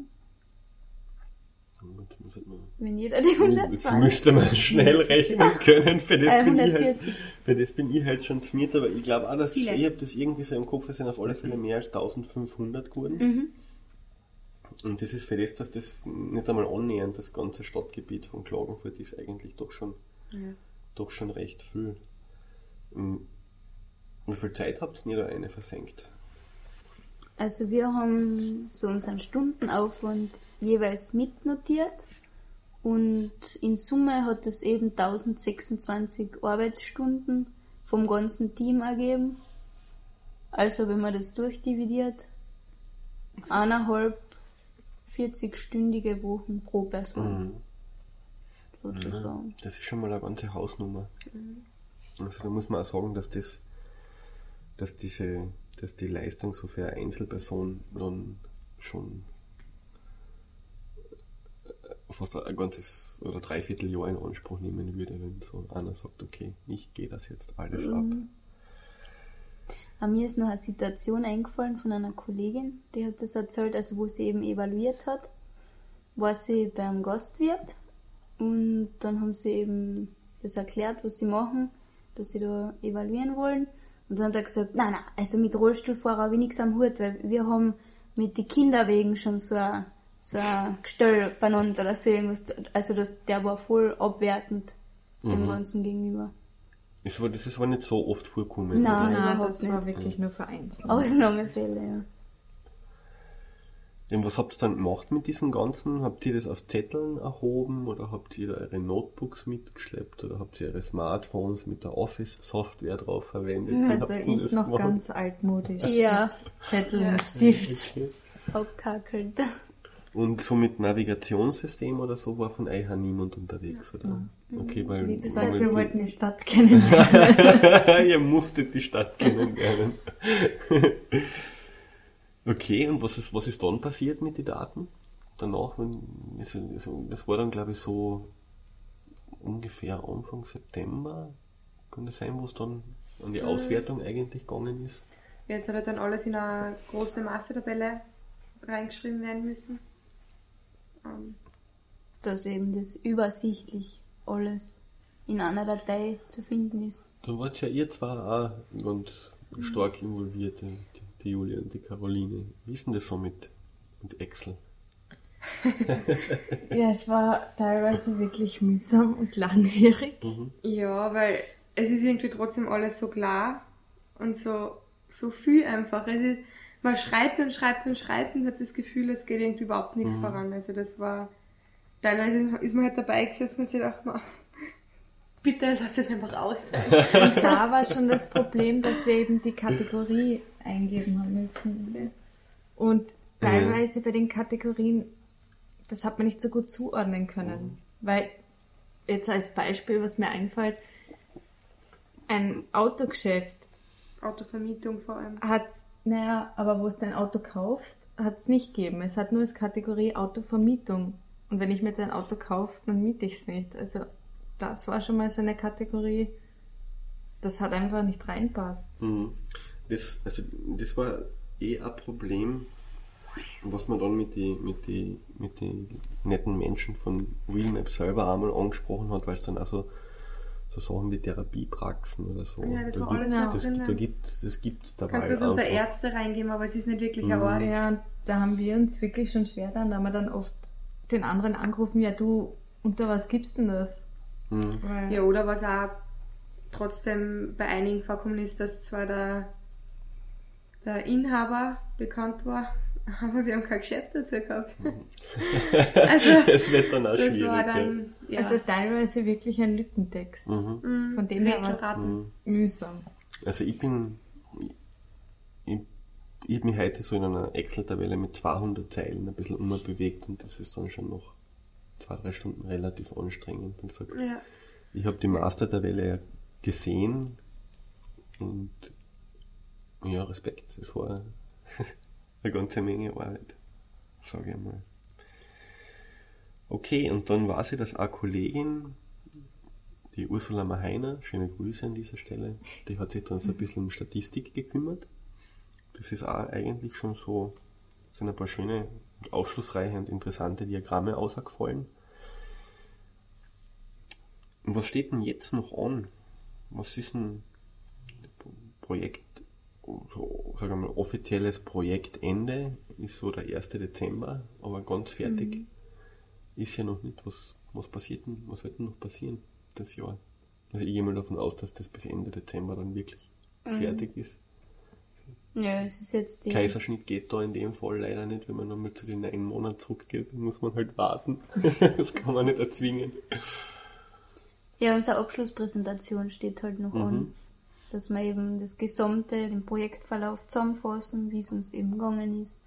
Jetzt Wenn jeder die Jetzt 120. müsste man schnell rechnen können. Für das, Äh, bin ich halt, 140. für das bin ich halt schon zmiert, aber ich glaube auch, dass Viele. ich habe das irgendwie so im Kopf, es sind auf alle Fälle mehr als 1500 geworden. Mhm. Und das ist für das, dass das nicht einmal annähernd das ganze Stadtgebiet von Klagenfurt ist, eigentlich doch schon, Ja. doch schon recht viel. Hm. Wie viel Zeit habt ihr da eine versenkt? Also wir haben so unseren Stundenaufwand jeweils mitnotiert und in Summe hat es eben 1026 Arbeitsstunden vom ganzen Team ergeben. Also wenn man das durchdividiert, eineinhalb 40-stündige Wochen pro Person Mhm. sozusagen. Das ist schon mal eine ganze Hausnummer. Also da muss man auch sagen, dass das, dass diese, dass die Leistung so für eine Einzelperson dann schon äh, fast ein ganzes oder dreiviertel Jahr in Anspruch nehmen würde, wenn so einer sagt, okay, ich gehe das jetzt alles ab. Aber mir ist noch eine Situation eingefallen von einer Kollegin, die hat das erzählt, also wo sie eben evaluiert hat, war sie beim Gastwirt und dann haben sie eben das erklärt, was sie machen, dass sie da evaluieren wollen. Und dann hat er gesagt, nein, nein, also mit Rollstuhlfahrer habe ich nichts am Hut, weil wir haben mit den Kinderwegen schon so ein, so ein Gestell benannt oder so irgendwas. Also das, der war voll abwertend dem Mhm. Ganzen gegenüber. Das, war, das ist aber nicht so oft vorkommen. Nein. oder? Nein, das war nicht. wirklich nur vereinzelt. Ausnahmefälle, ja. Ja, was habt ihr dann gemacht mit diesen ganzen? Habt ihr das auf Zetteln erhoben oder habt ihr da eure Notebooks mitgeschleppt oder habt ihr eure Smartphones mit der Office-Software drauf verwendet? Wie Also ich noch gemacht? ganz altmodisch. Ja. Zettel Ja. und Stift. Okay. Abkackelt. Und so mit Navigationssystem oder so war von euch auch niemand unterwegs, oder? Okay, weil Wie gesagt, wir wollten die Stadt kennenlernen. ihr musstet die Stadt kennenlernen. okay, und was ist, was ist dann passiert mit den Daten? Danach, wenn, also, also, das war dann glaube ich so ungefähr Anfang September, das sein, wo es dann an die Auswertung eigentlich gegangen ist? Ja, es hat dann alles in eine große Massetabelle reingeschrieben werden müssen. Ähm, Dass eben das übersichtlich alles in einer Datei zu finden ist. Da wart ja ihr zwar auch ganz stark involviert, die, die Julia und die Caroline. Wie ist denn das so mit, mit Excel? Ja, es war teilweise wirklich mühsam und langwierig. Mhm. ja, weil es ist irgendwie trotzdem alles so klar und so, so viel einfach. Es ist, man schreibt und schreibt und schreibt und hat das Gefühl, es geht irgendwie überhaupt nichts Mhm. voran. Also das war, teilweise ist man halt dabei gesessen und sich gedacht, man, bitte lass es einfach aus sein. Und da war schon das Problem, dass wir eben die Kategorie eingeben haben müssen. Und teilweise bei den Kategorien, das hat man nicht so gut zuordnen können. Weil, jetzt als Beispiel, was mir einfällt, ein Autogeschäft Autovermietung vor allem. hat, naja, aber wo du dein Auto kaufst, hat es nicht gegeben. Es hat nur als Kategorie Autovermietung. Und wenn ich mir jetzt ein Auto kaufe, dann miete ich es nicht. Also das war schon mal so eine Kategorie, das hat einfach nicht reinpasst. Mhm. Das, also, das war eh ein Problem, was man dann mit den mit die, mit die netten Menschen von Wheelmap selber einmal angesprochen hat, weil es dann also so Sachen wie Therapiepraxen oder so. Ja, das da war alles gibt's, da das, drinnen. da gibt's, das gibt's dabei. Kannst du so unter einfach. Ärzte reingeben, aber es ist nicht wirklich ein Mhm. Arzt. Ja, da haben wir uns wirklich schon schwer dann, da haben wir dann oft den anderen angerufen, ja du, unter was gibst denn das? Mhm. Ja, oder was auch trotzdem bei einigen vorkommen ist, dass zwar der, der Inhaber bekannt war, aber wir haben kein Geschäft dazu gehabt. also, das wird dann auch das schwierig. war dann, ja. Also teilweise wirklich ein Lückentext. mhm. Mm, von dem her war's- Rätselraten. Mhm. Mühsam. Also ich bin, ich, ich habe mich heute so in einer Excel-Tabelle mit 200 Zeilen ein bisschen umbewegt und das ist dann schon noch zwei, drei Stunden relativ anstrengend. Und sag, Ja. ich habe die Master-Tabelle gesehen und ja, Respekt, es war eine ganze Menge Arbeit, sage ich mal. Okay, und dann war sie, dass eine Kollegin, die Ursula Maheiner, schöne Grüße an dieser Stelle, die hat sich dann so ein bisschen um Statistik gekümmert. Das ist auch eigentlich schon so, sind ein paar schöne, aufschlussreiche und interessante Diagramme ausgefallen. Und was steht denn jetzt noch an? Was ist ein Projekt, sagen wir mal, offizielles Projektende ist so der 1. Dezember, aber ganz fertig ist ja noch nicht. Was, was passiert denn, was wird denn noch passieren das Jahr? Also ich gehe mal davon aus, dass das bis Ende Dezember dann wirklich fertig ist. Ja, es ist jetzt die. Kaiserschnitt geht da in dem Fall leider nicht, wenn man nochmal zu den neun Monaten zurückgeht, dann muss man halt warten. das kann man nicht erzwingen. Ja, unsere Abschlusspräsentation steht halt noch Mhm. an. Dass wir eben das gesamte, den Projektverlauf zusammenfassen, wie es uns eben gegangen ist.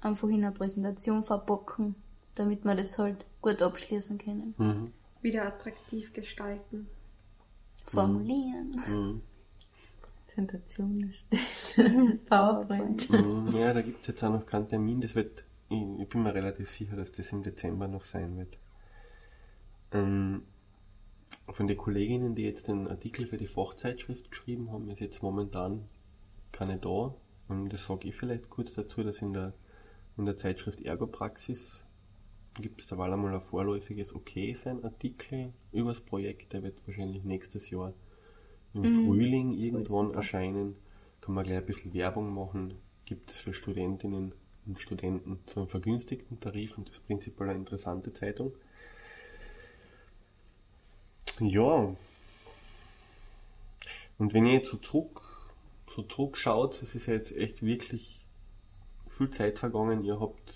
Einfach in einer Präsentation verpacken, damit wir das halt gut abschließen können. Mhm. Wieder attraktiv gestalten. Formulieren. Mhm. Präsentation erstellen. PowerPoint. Mhm. Ja, da gibt es jetzt auch noch keinen Termin. Das wird, ich, ich bin mir relativ sicher, dass das im Dezember noch sein wird. Ähm, von den Kolleginnen, die jetzt den Artikel für die Fachzeitschrift geschrieben haben, ist jetzt momentan keine da. Und das sage ich vielleicht kurz dazu, dass in der, in der Zeitschrift Ergopraxis gibt es da mal einmal ein vorläufiges Okay für einen Artikel über das Projekt. Der wird wahrscheinlich nächstes Jahr im Mhm. Frühling irgendwann erscheinen. Kann man gleich ein bisschen Werbung machen. Gibt es für Studentinnen und Studenten zu einem vergünstigten Tarif und das ist prinzipiell eine interessante Zeitung. Ja. Und wenn ihr jetzt so zurück, so zurückschaut, es ist ja jetzt echt wirklich viel Zeit vergangen. Ihr habt,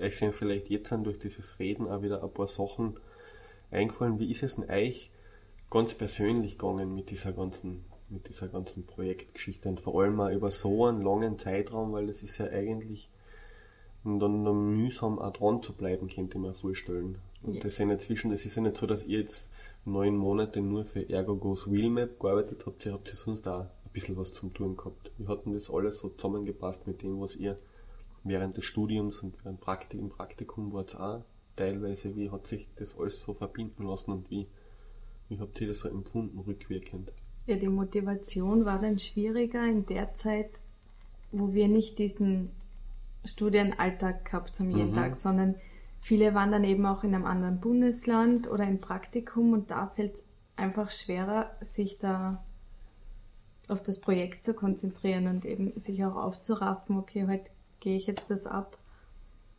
euch sind vielleicht jetzt dann durch dieses Reden auch wieder ein paar Sachen eingefallen. Wie ist es denn euch ganz persönlich gegangen mit dieser ganzen, mit dieser ganzen Projektgeschichte und vor allem auch über so einen langen Zeitraum, weil das ist ja eigentlich dann, dann mühsam auch dran zu bleiben, könnte mir vorstellen. Und Ja. das sind inzwischen, es ist ja nicht so, dass ihr jetzt neun Monate nur für Ergogos Wheelmap gearbeitet habt, ihr habt ja sonst auch ein bisschen was zum Tun gehabt. Wie hat denn das alles so zusammengepasst mit dem, was ihr während des Studiums und während Praktikum, Praktikum wart auch teilweise, wie hat sich das alles so verbinden lassen und wie, wie habt ihr das so empfunden rückwirkend? Ja, die Motivation war dann schwieriger in der Zeit, wo wir nicht diesen Studienalltag gehabt haben jeden Mhm. Tag, sondern viele waren dann eben auch in einem anderen Bundesland oder im Praktikum und da fällt es einfach schwerer, sich da auf das Projekt zu konzentrieren und eben sich auch aufzuraffen, okay, heute gehe ich jetzt das ab.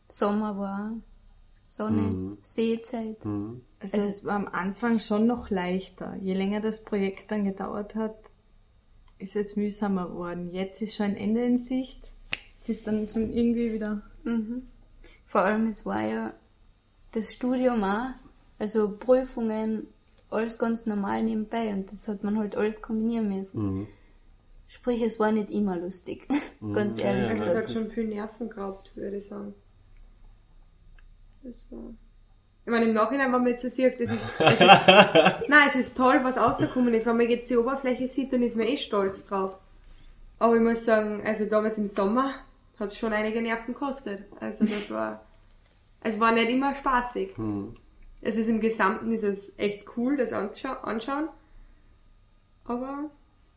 Sommer war Sonne, Mhm. Seezeit. Mhm. Also Es- es war am Anfang schon noch leichter. Je länger das Projekt dann gedauert hat, ist es mühsamer geworden. Jetzt ist schon ein Ende in Sicht. Es ist dann schon irgendwie wieder. Mhm. Vor allem, es war ja das Studium auch, also Prüfungen, alles ganz normal nebenbei und das hat man halt alles kombinieren müssen. Mhm. Sprich, es war nicht immer lustig, ganz Ja, ehrlich ja, Also das es gesagt. hat schon viel Nerven geraubt, würde ich sagen. Das war. Ich meine, im Nachhinein, wenn man jetzt so sieht, das ist, es ist Nein, es ist toll, was rausgekommen ist. Wenn man jetzt die Oberfläche sieht, dann ist man eh stolz drauf. Aber ich muss sagen, also damals im Sommer hat schon einige Nerven gekostet. Also das war, es war nicht immer spaßig. Mhm. Es ist im Gesamten ist es echt cool, das anzuscha anschauen. Aber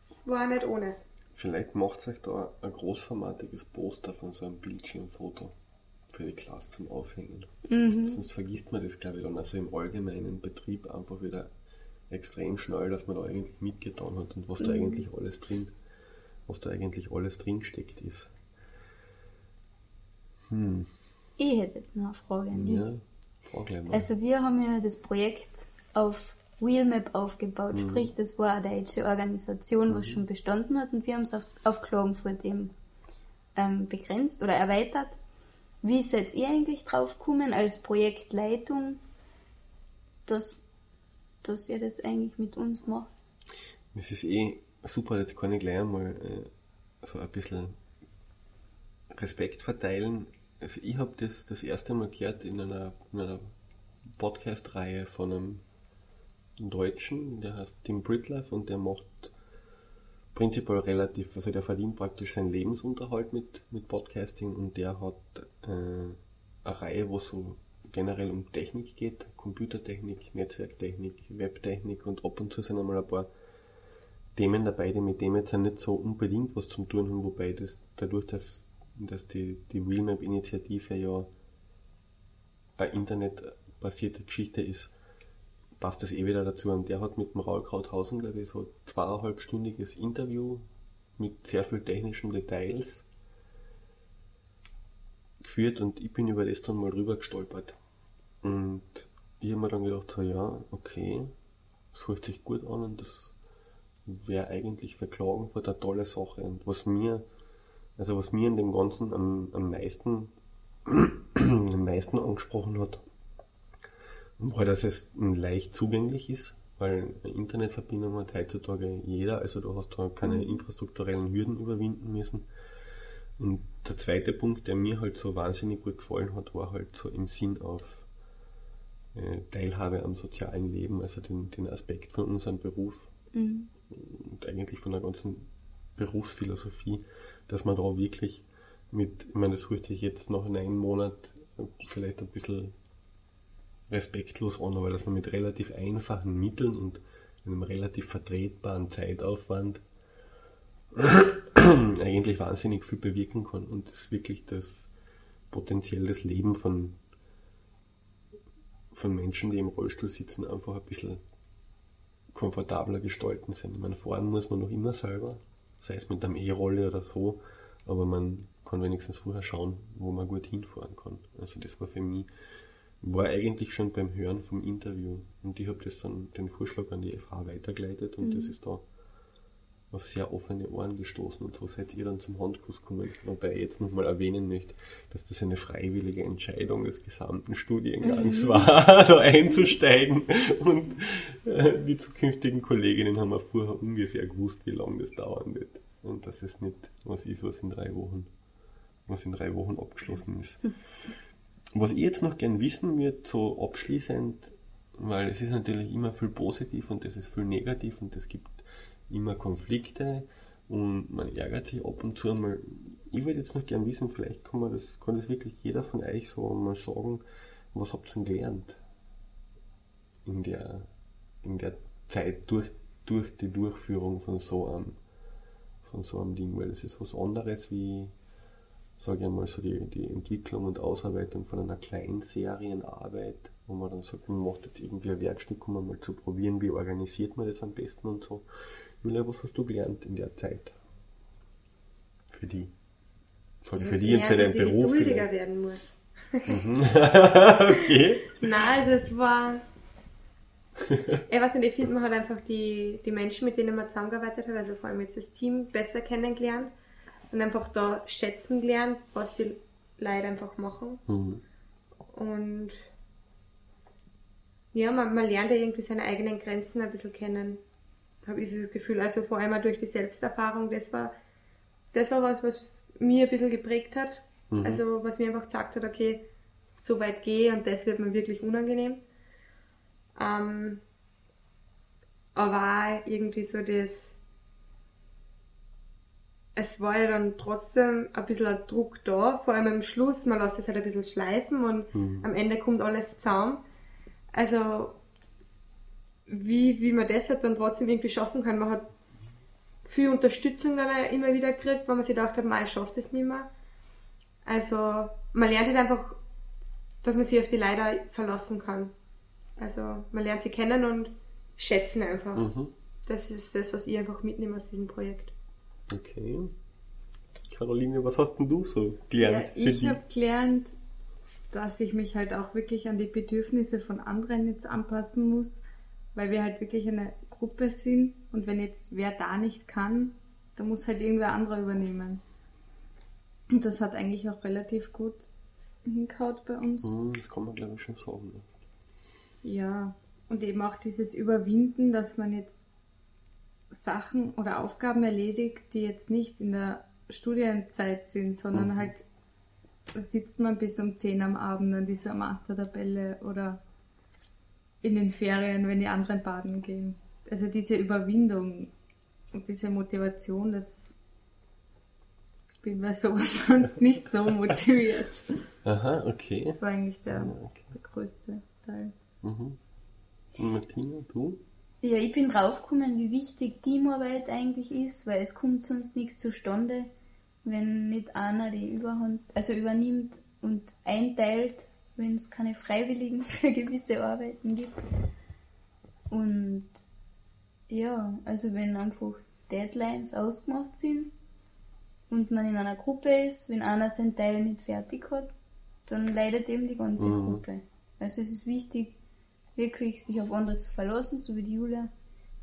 es war nicht ohne. Vielleicht macht euch da ein großformatiges Poster von so einem Bildschirmfoto für die Klasse zum Aufhängen. Mhm. Sonst vergisst man das, glaube ich, dann also im allgemeinen Betrieb einfach wieder extrem schnell, dass man da eigentlich mitgetan hat und was da Mhm. eigentlich alles drin, was da eigentlich alles drin steckt ist. Hm, Ich hätte jetzt noch eine Frage an dich. ja, frag gleich mal. Also wir haben ja das Projekt auf Wheelmap aufgebaut, Mhm. sprich das war eine deutsche Organisation, was schon bestanden hat und wir haben es auf, auf Klagenfurt eben ähm, begrenzt oder erweitert. Wie seid ihr eigentlich drauf gekommen als Projektleitung, dass, dass ihr das eigentlich mit uns macht? Das ist eh super, jetzt kann ich gleich einmal äh, so ein bisschen Respekt verteilen. Also ich habe das das erste Mal gehört in einer, in einer Podcast-Reihe von einem Deutschen, der heißt Tim Britliff und der macht prinzipiell relativ, also der verdient praktisch seinen Lebensunterhalt mit, mit Podcasting und der hat äh, eine Reihe, wo so generell um Technik geht, Computertechnik, Netzwerktechnik, Webtechnik und ab und zu sind einmal ein paar Themen dabei, die mit dem jetzt nicht so unbedingt was zum tun haben, wobei das dadurch, dass, dass die, die Wheelmap-Initiative ja eine internetbasierte Geschichte ist, passt das eh wieder dazu. Und der hat mit dem Raul Krauthausen, glaube ich, so zweieinhalbstündiges Interview mit sehr viel technischen Details geführt und ich bin über das dann mal rüber gestolpert. Und ich habe mir dann gedacht, so ja, okay, das hört sich gut an und das wäre eigentlich für Klagenfurt eine tolle Sache. Und was mir, also was mir in dem Ganzen am, am meisten, am meisten angesprochen hat, war, dass es leicht zugänglich ist, weil eine Internetverbindung hat heutzutage jeder, also du hast da keine infrastrukturellen Hürden überwinden müssen. Und der zweite Punkt, der mir halt so wahnsinnig gut gefallen hat, war halt so im Sinn auf äh, Teilhabe am sozialen Leben, also den, den Aspekt von unserem Beruf Mhm. und eigentlich von der ganzen Berufsphilosophie, dass man da wirklich mit, ich meine, das hört sich jetzt nach einem Monat vielleicht ein bisschen respektlos an, aber dass man mit relativ einfachen Mitteln und einem relativ vertretbaren Zeitaufwand eigentlich wahnsinnig viel bewirken kann und das wirklich das potenziell das Leben von, von Menschen, die im Rollstuhl sitzen, einfach ein bisschen komfortabler gestalten sind. Ich meine, fahren muss man noch immer selber, sei es mit einem E-Rolle oder so, aber man kann wenigstens vorher schauen, wo man gut hinfahren kann. Also das war für mich, war eigentlich schon beim Hören vom Interview und ich habe das dann den Vorschlag an die FH weitergeleitet und das ist da auf sehr offene Ohren gestoßen und so seid ihr dann zum Handkuss gekommen. Wobei ich jetzt nochmal erwähnen möchte, dass das eine freiwillige Entscheidung des gesamten Studiengangs war, da einzusteigen und äh, die zukünftigen Kolleginnen haben auch vorher ungefähr gewusst, wie lange das dauern wird. Und dass es nicht was ist, was in drei Wochen, was in drei Wochen abgeschlossen ist. Was ich jetzt noch gern wissen würde, so abschließend, weil es ist natürlich immer viel positiv und es ist viel negativ und es gibt immer Konflikte und man ärgert sich ab und zu einmal. Ich würde jetzt noch gern wissen, vielleicht kann man das, kann das wirklich jeder von euch so mal sagen, was habt ihr denn gelernt in der, in der Zeit durch, durch die Durchführung von so einem, von so einem Ding, weil es ist was anderes wie, sage ich einmal, so die, die Entwicklung und Ausarbeitung von einer kleinen Serienarbeit, wo man dann sagt, man macht jetzt irgendwie ein Werkstück, um mal zu probieren, wie organisiert man das am besten und so. Julia, was hast du gelernt in der Zeit? Für die. Sag ich für die und für deinen dass ich Beruf. geduldiger werden muss. okay. Nein, also es war. Ich weiß nicht, ich finde, man hat einfach die, die Menschen, mit denen man zusammengearbeitet hat, also vor allem jetzt das Team, besser kennengelernt und einfach da schätzen gelernt, was die Leute einfach machen. Mhm. Und ja, man, man lernt ja irgendwie seine eigenen Grenzen ein bisschen kennen. Habe ich das Gefühl, also vor allem durch die Selbsterfahrung, das war, das war was, was mir ein bisschen geprägt hat. Mhm. Also was mir einfach gesagt hat, okay, so weit gehe und das wird mir wirklich unangenehm. Ähm, aber irgendwie so das, es war ja dann trotzdem ein bisschen ein Druck da, vor allem am Schluss, man lässt es halt ein bisschen schleifen und Mhm. am Ende kommt alles zusammen. Also, wie, wie man das halt dann trotzdem irgendwie schaffen kann. Man hat viel Unterstützung dann auch immer wieder gekriegt, weil man sich gedacht hat, man, ich schaffe das nicht mehr. Also, man lernt halt einfach, dass man sich auf die Leute verlassen kann. Also, man lernt sie kennen und schätzen einfach. Mhm. Das ist das, was ich einfach mitnehme aus diesem Projekt. Okay. Caroline, was hast denn du so gelernt? Ja, ich habe gelernt, dass ich mich halt auch wirklich an die Bedürfnisse von anderen jetzt anpassen muss, weil wir halt wirklich eine Gruppe sind und wenn jetzt wer da nicht kann, dann muss halt irgendwer anderer übernehmen. Und das hat eigentlich auch relativ gut hinkaut bei uns. Hm, das kann man glaube ich schon sagen. ne? Ja, und eben auch dieses Überwinden, dass man jetzt Sachen oder Aufgaben erledigt, die jetzt nicht in der Studienzeit sind, sondern Mhm. halt sitzt man bis um 10 am Abend an dieser Mastertabelle oder in den Ferien, wenn die anderen baden gehen. Also diese Überwindung und diese Motivation, das ich bin bei sowas sonst nicht so motiviert. Aha, okay. Das war eigentlich der, Ja, okay. der größte Teil. Mhm. Und Martina, du? Ja, ich bin draufgekommen, wie wichtig Teamarbeit eigentlich ist, weil es kommt sonst nichts zustande, wenn nicht einer die Überhand, also übernimmt und einteilt, wenn es keine Freiwilligen für gewisse Arbeiten gibt. Und ja, also wenn einfach Deadlines ausgemacht sind und man in einer Gruppe ist, wenn einer seinen Teil nicht fertig hat, dann leidet eben die ganze Mhm. Gruppe. Also es ist wichtig, wirklich sich auf andere zu verlassen, so wie die Julia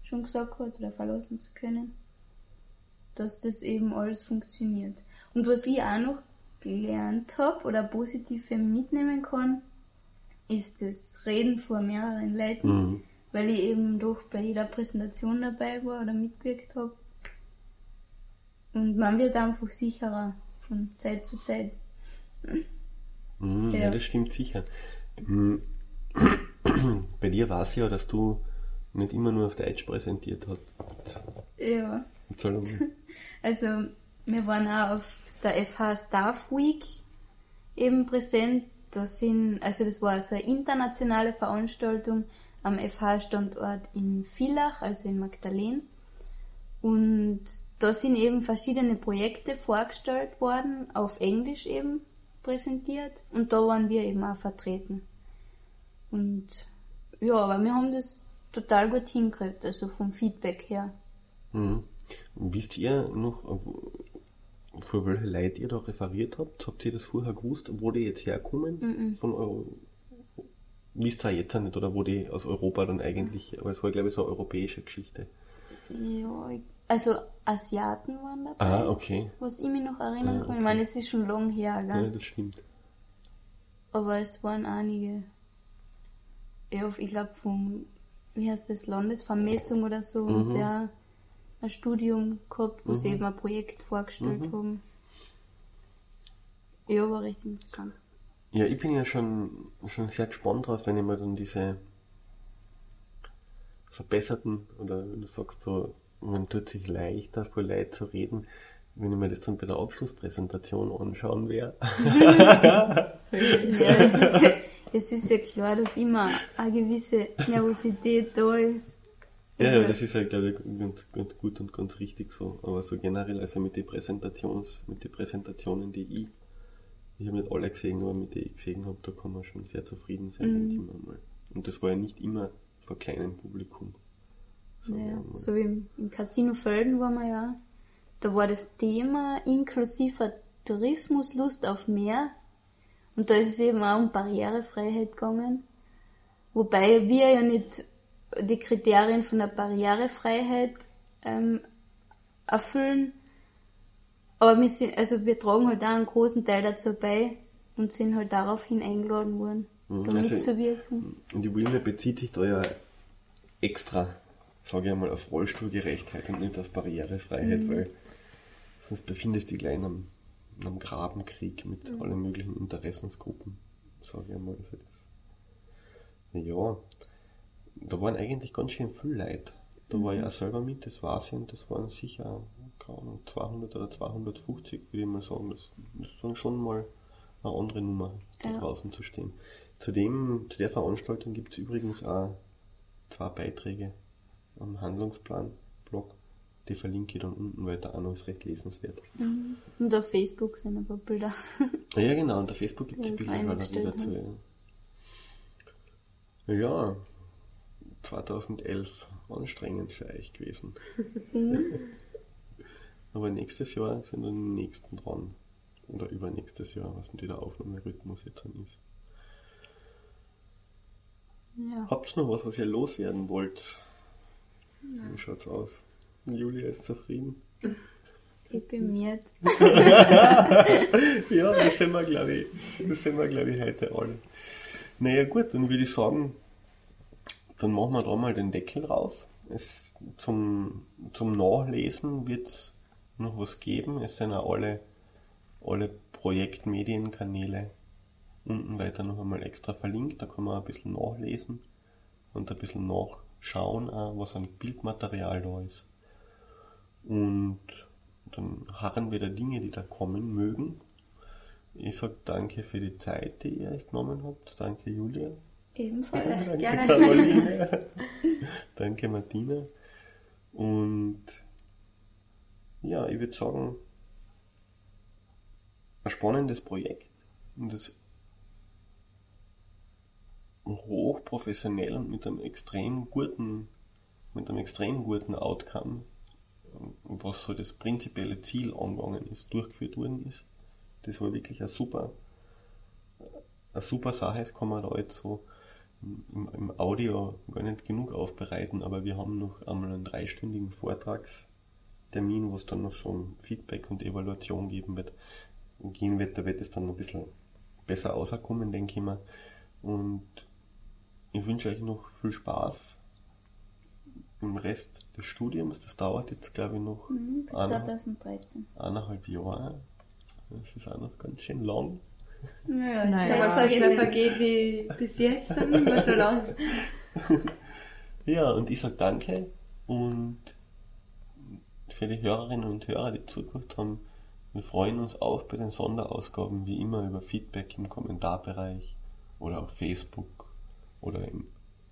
schon gesagt hat, oder verlassen zu können, dass das eben alles funktioniert. Und was ich auch noch gelernt habe oder positiv für mich mitnehmen kann, ist das Reden vor mehreren Leuten, Mhm. weil ich eben doch bei jeder Präsentation dabei war oder mitgewirkt habe. Und man wird einfach sicherer von Zeit zu Zeit. Mhm, ja. Ja. das stimmt sicher. Mhm. Bei dir war es ja, dass du nicht immer nur auf Deutsch präsentiert hast. Ja. Also wir waren auch auf der FH Staff Week eben präsent. Das sind, also das war so eine internationale Veranstaltung am FH-Standort in Villach, also in Magdalen. Und da sind eben verschiedene Projekte vorgestellt worden, auf Englisch eben präsentiert. Und da waren wir eben auch vertreten. Und ja, aber wir haben das total gut hingekriegt, also vom Feedback her. Mhm. Wisst ihr noch, für welche Leute ihr da referiert habt? Habt ihr das vorher gewusst, wo die jetzt herkommen? Mhm. Von Euro Wisst ihr jetzt nicht, oder wo die aus Europa dann eigentlich, aber es war glaube ich so eine europäische Geschichte. Ja, also Asiaten waren dabei, Ah, okay. was ich mich noch erinnern Ah, kann. okay. Ich meine, es ist schon lang her, Ja, gell? das stimmt. aber es waren einige. Ja, ich glaube vom, wie heißt das, Landesvermessung oder so, Mhm. auch ein Studium gehabt, wo sie Mhm. eben ein Projekt vorgestellt Mhm. haben. Ja, war recht interessant. Ja, ich bin ja schon, schon sehr gespannt drauf, wenn ich mir dann diese verbesserten, oder wenn du sagst so, man tut sich leichter, vor Leid zu reden, wenn ich mir das dann bei der Abschlusspräsentation anschauen werde. Ja, es ist ja, es ist ja klar, dass immer eine gewisse Nervosität da ist. Ja, ja, das ist ja, glaube ich, ganz, ganz gut und ganz richtig so. Aber so generell, also mit den Präsentations, mit den Präsentationen, die ich, ich habe nicht alle gesehen, aber mit denen ich gesehen habe, da kann man schon sehr zufrieden sein, Mhm. denke ich mal. Und das war ja nicht immer vor kleinem Publikum. Ja, so wie im, im Casino Felden waren wir ja. Da war das Thema inklusiver Tourismus, Lust auf mehr. Und da ist es eben auch um Barrierefreiheit gegangen. Wobei wir ja nicht die Kriterien von der Barrierefreiheit ähm, erfüllen. Aber wir sind, also wir tragen halt auch einen großen Teil dazu bei und sind halt daraufhin eingeladen worden, Mhm, da also- mitzuwirken. Und die Wilme bezieht sich da ja extra, sage ich einmal, auf Rollstuhlgerechtheit und nicht auf Barrierefreiheit, Mhm. weil sonst befindest du dich gleich in einem, in einem Grabenkrieg mit Mhm. allen möglichen Interessensgruppen, sage ich einmal. Also das, ja, da waren eigentlich ganz schön viele Leute. Da war ich Mhm. auch selber mit, das weiß ich, und das waren sicher keine Ahnung, 200 oder 250, würde ich mal sagen. Das, ist dann schon mal eine andere Nummer, da Ja. draußen zu stehen. Zudem, zu der Veranstaltung gibt es übrigens auch zwei Beiträge am Handlungsplan-Blog. Die verlinke ich dann unten, weil der auch noch ist recht lesenswert. Mhm. Und auf Facebook sind ein paar Bilder. Ja, genau, und auf Facebook gibt es Bilder halt dazu. Ja. ja, 2011 anstrengend für euch gewesen. Aber nächstes Jahr sind dann die nächsten dran. Oder übernächstes Jahr, was denn der Aufnahmerhythmus jetzt dann ist. Ja. Habt ihr noch was, was ihr loswerden wollt? Wie schaut's aus? Julia ist zufrieden. Deprimiert. ja, das sind wir, glaube ich, das sind wir, glaube ich, heute alle. Naja, gut, dann würde ich sagen, dann machen wir da mal den Deckel drauf. Es, zum, zum Nachlesen wird es noch was geben. Es sind auch alle, alle Projektmedienkanäle unten weiter noch einmal extra verlinkt. Da kann man ein bisschen nachlesen und ein bisschen nachschauen, was an Bildmaterial da ist. Und dann harren wir der Dinge, die da kommen mögen. Ich sag danke für die Zeit, die ihr euch genommen habt. Danke Julia. Ebenfalls. Danke gerne. Caroline. danke Martina. Und ja, ich würde sagen, ein spannendes Projekt. Und das hochprofessionell und mit einem extrem guten, mit einem extrem guten Outcome, was so das prinzipielle Ziel angegangen ist, durchgeführt worden ist. Das war wirklich eine super, eine super Sache. Das kann man da jetzt so im, im Audio gar nicht genug aufbereiten, aber wir haben noch einmal einen dreistündigen Vortragstermin, wo es dann noch so um Feedback und Evaluation geben wird, gehen wird. Da wird es dann noch ein bisschen besser rauskommen, denke ich mal. Und ich wünsche euch noch viel Spaß im Rest des Studiums. Das dauert jetzt, glaube ich, noch Mhm, Bis Anna. 2013. eineinhalb Jahre. Das ist auch noch ganz schön lang. Ja, Naja. Zeit Aber so schnell vergeht. wie bis jetzt, dann mehr so lang. Ja, und ich sage danke und für die Hörerinnen und Hörer, die zugehört haben, wir freuen uns auch bei den Sonderausgaben wie immer über Feedback im Kommentarbereich oder auf Facebook oder, im,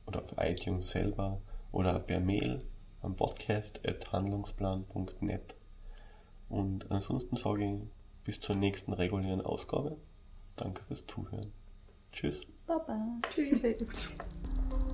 oder auf iTunes selber oder per Mail am podcast at handlungsplan.net. Und ansonsten sage ich bis zur nächsten regulären Ausgabe. Danke fürs Zuhören. Tschüss. Baba. Tschüss.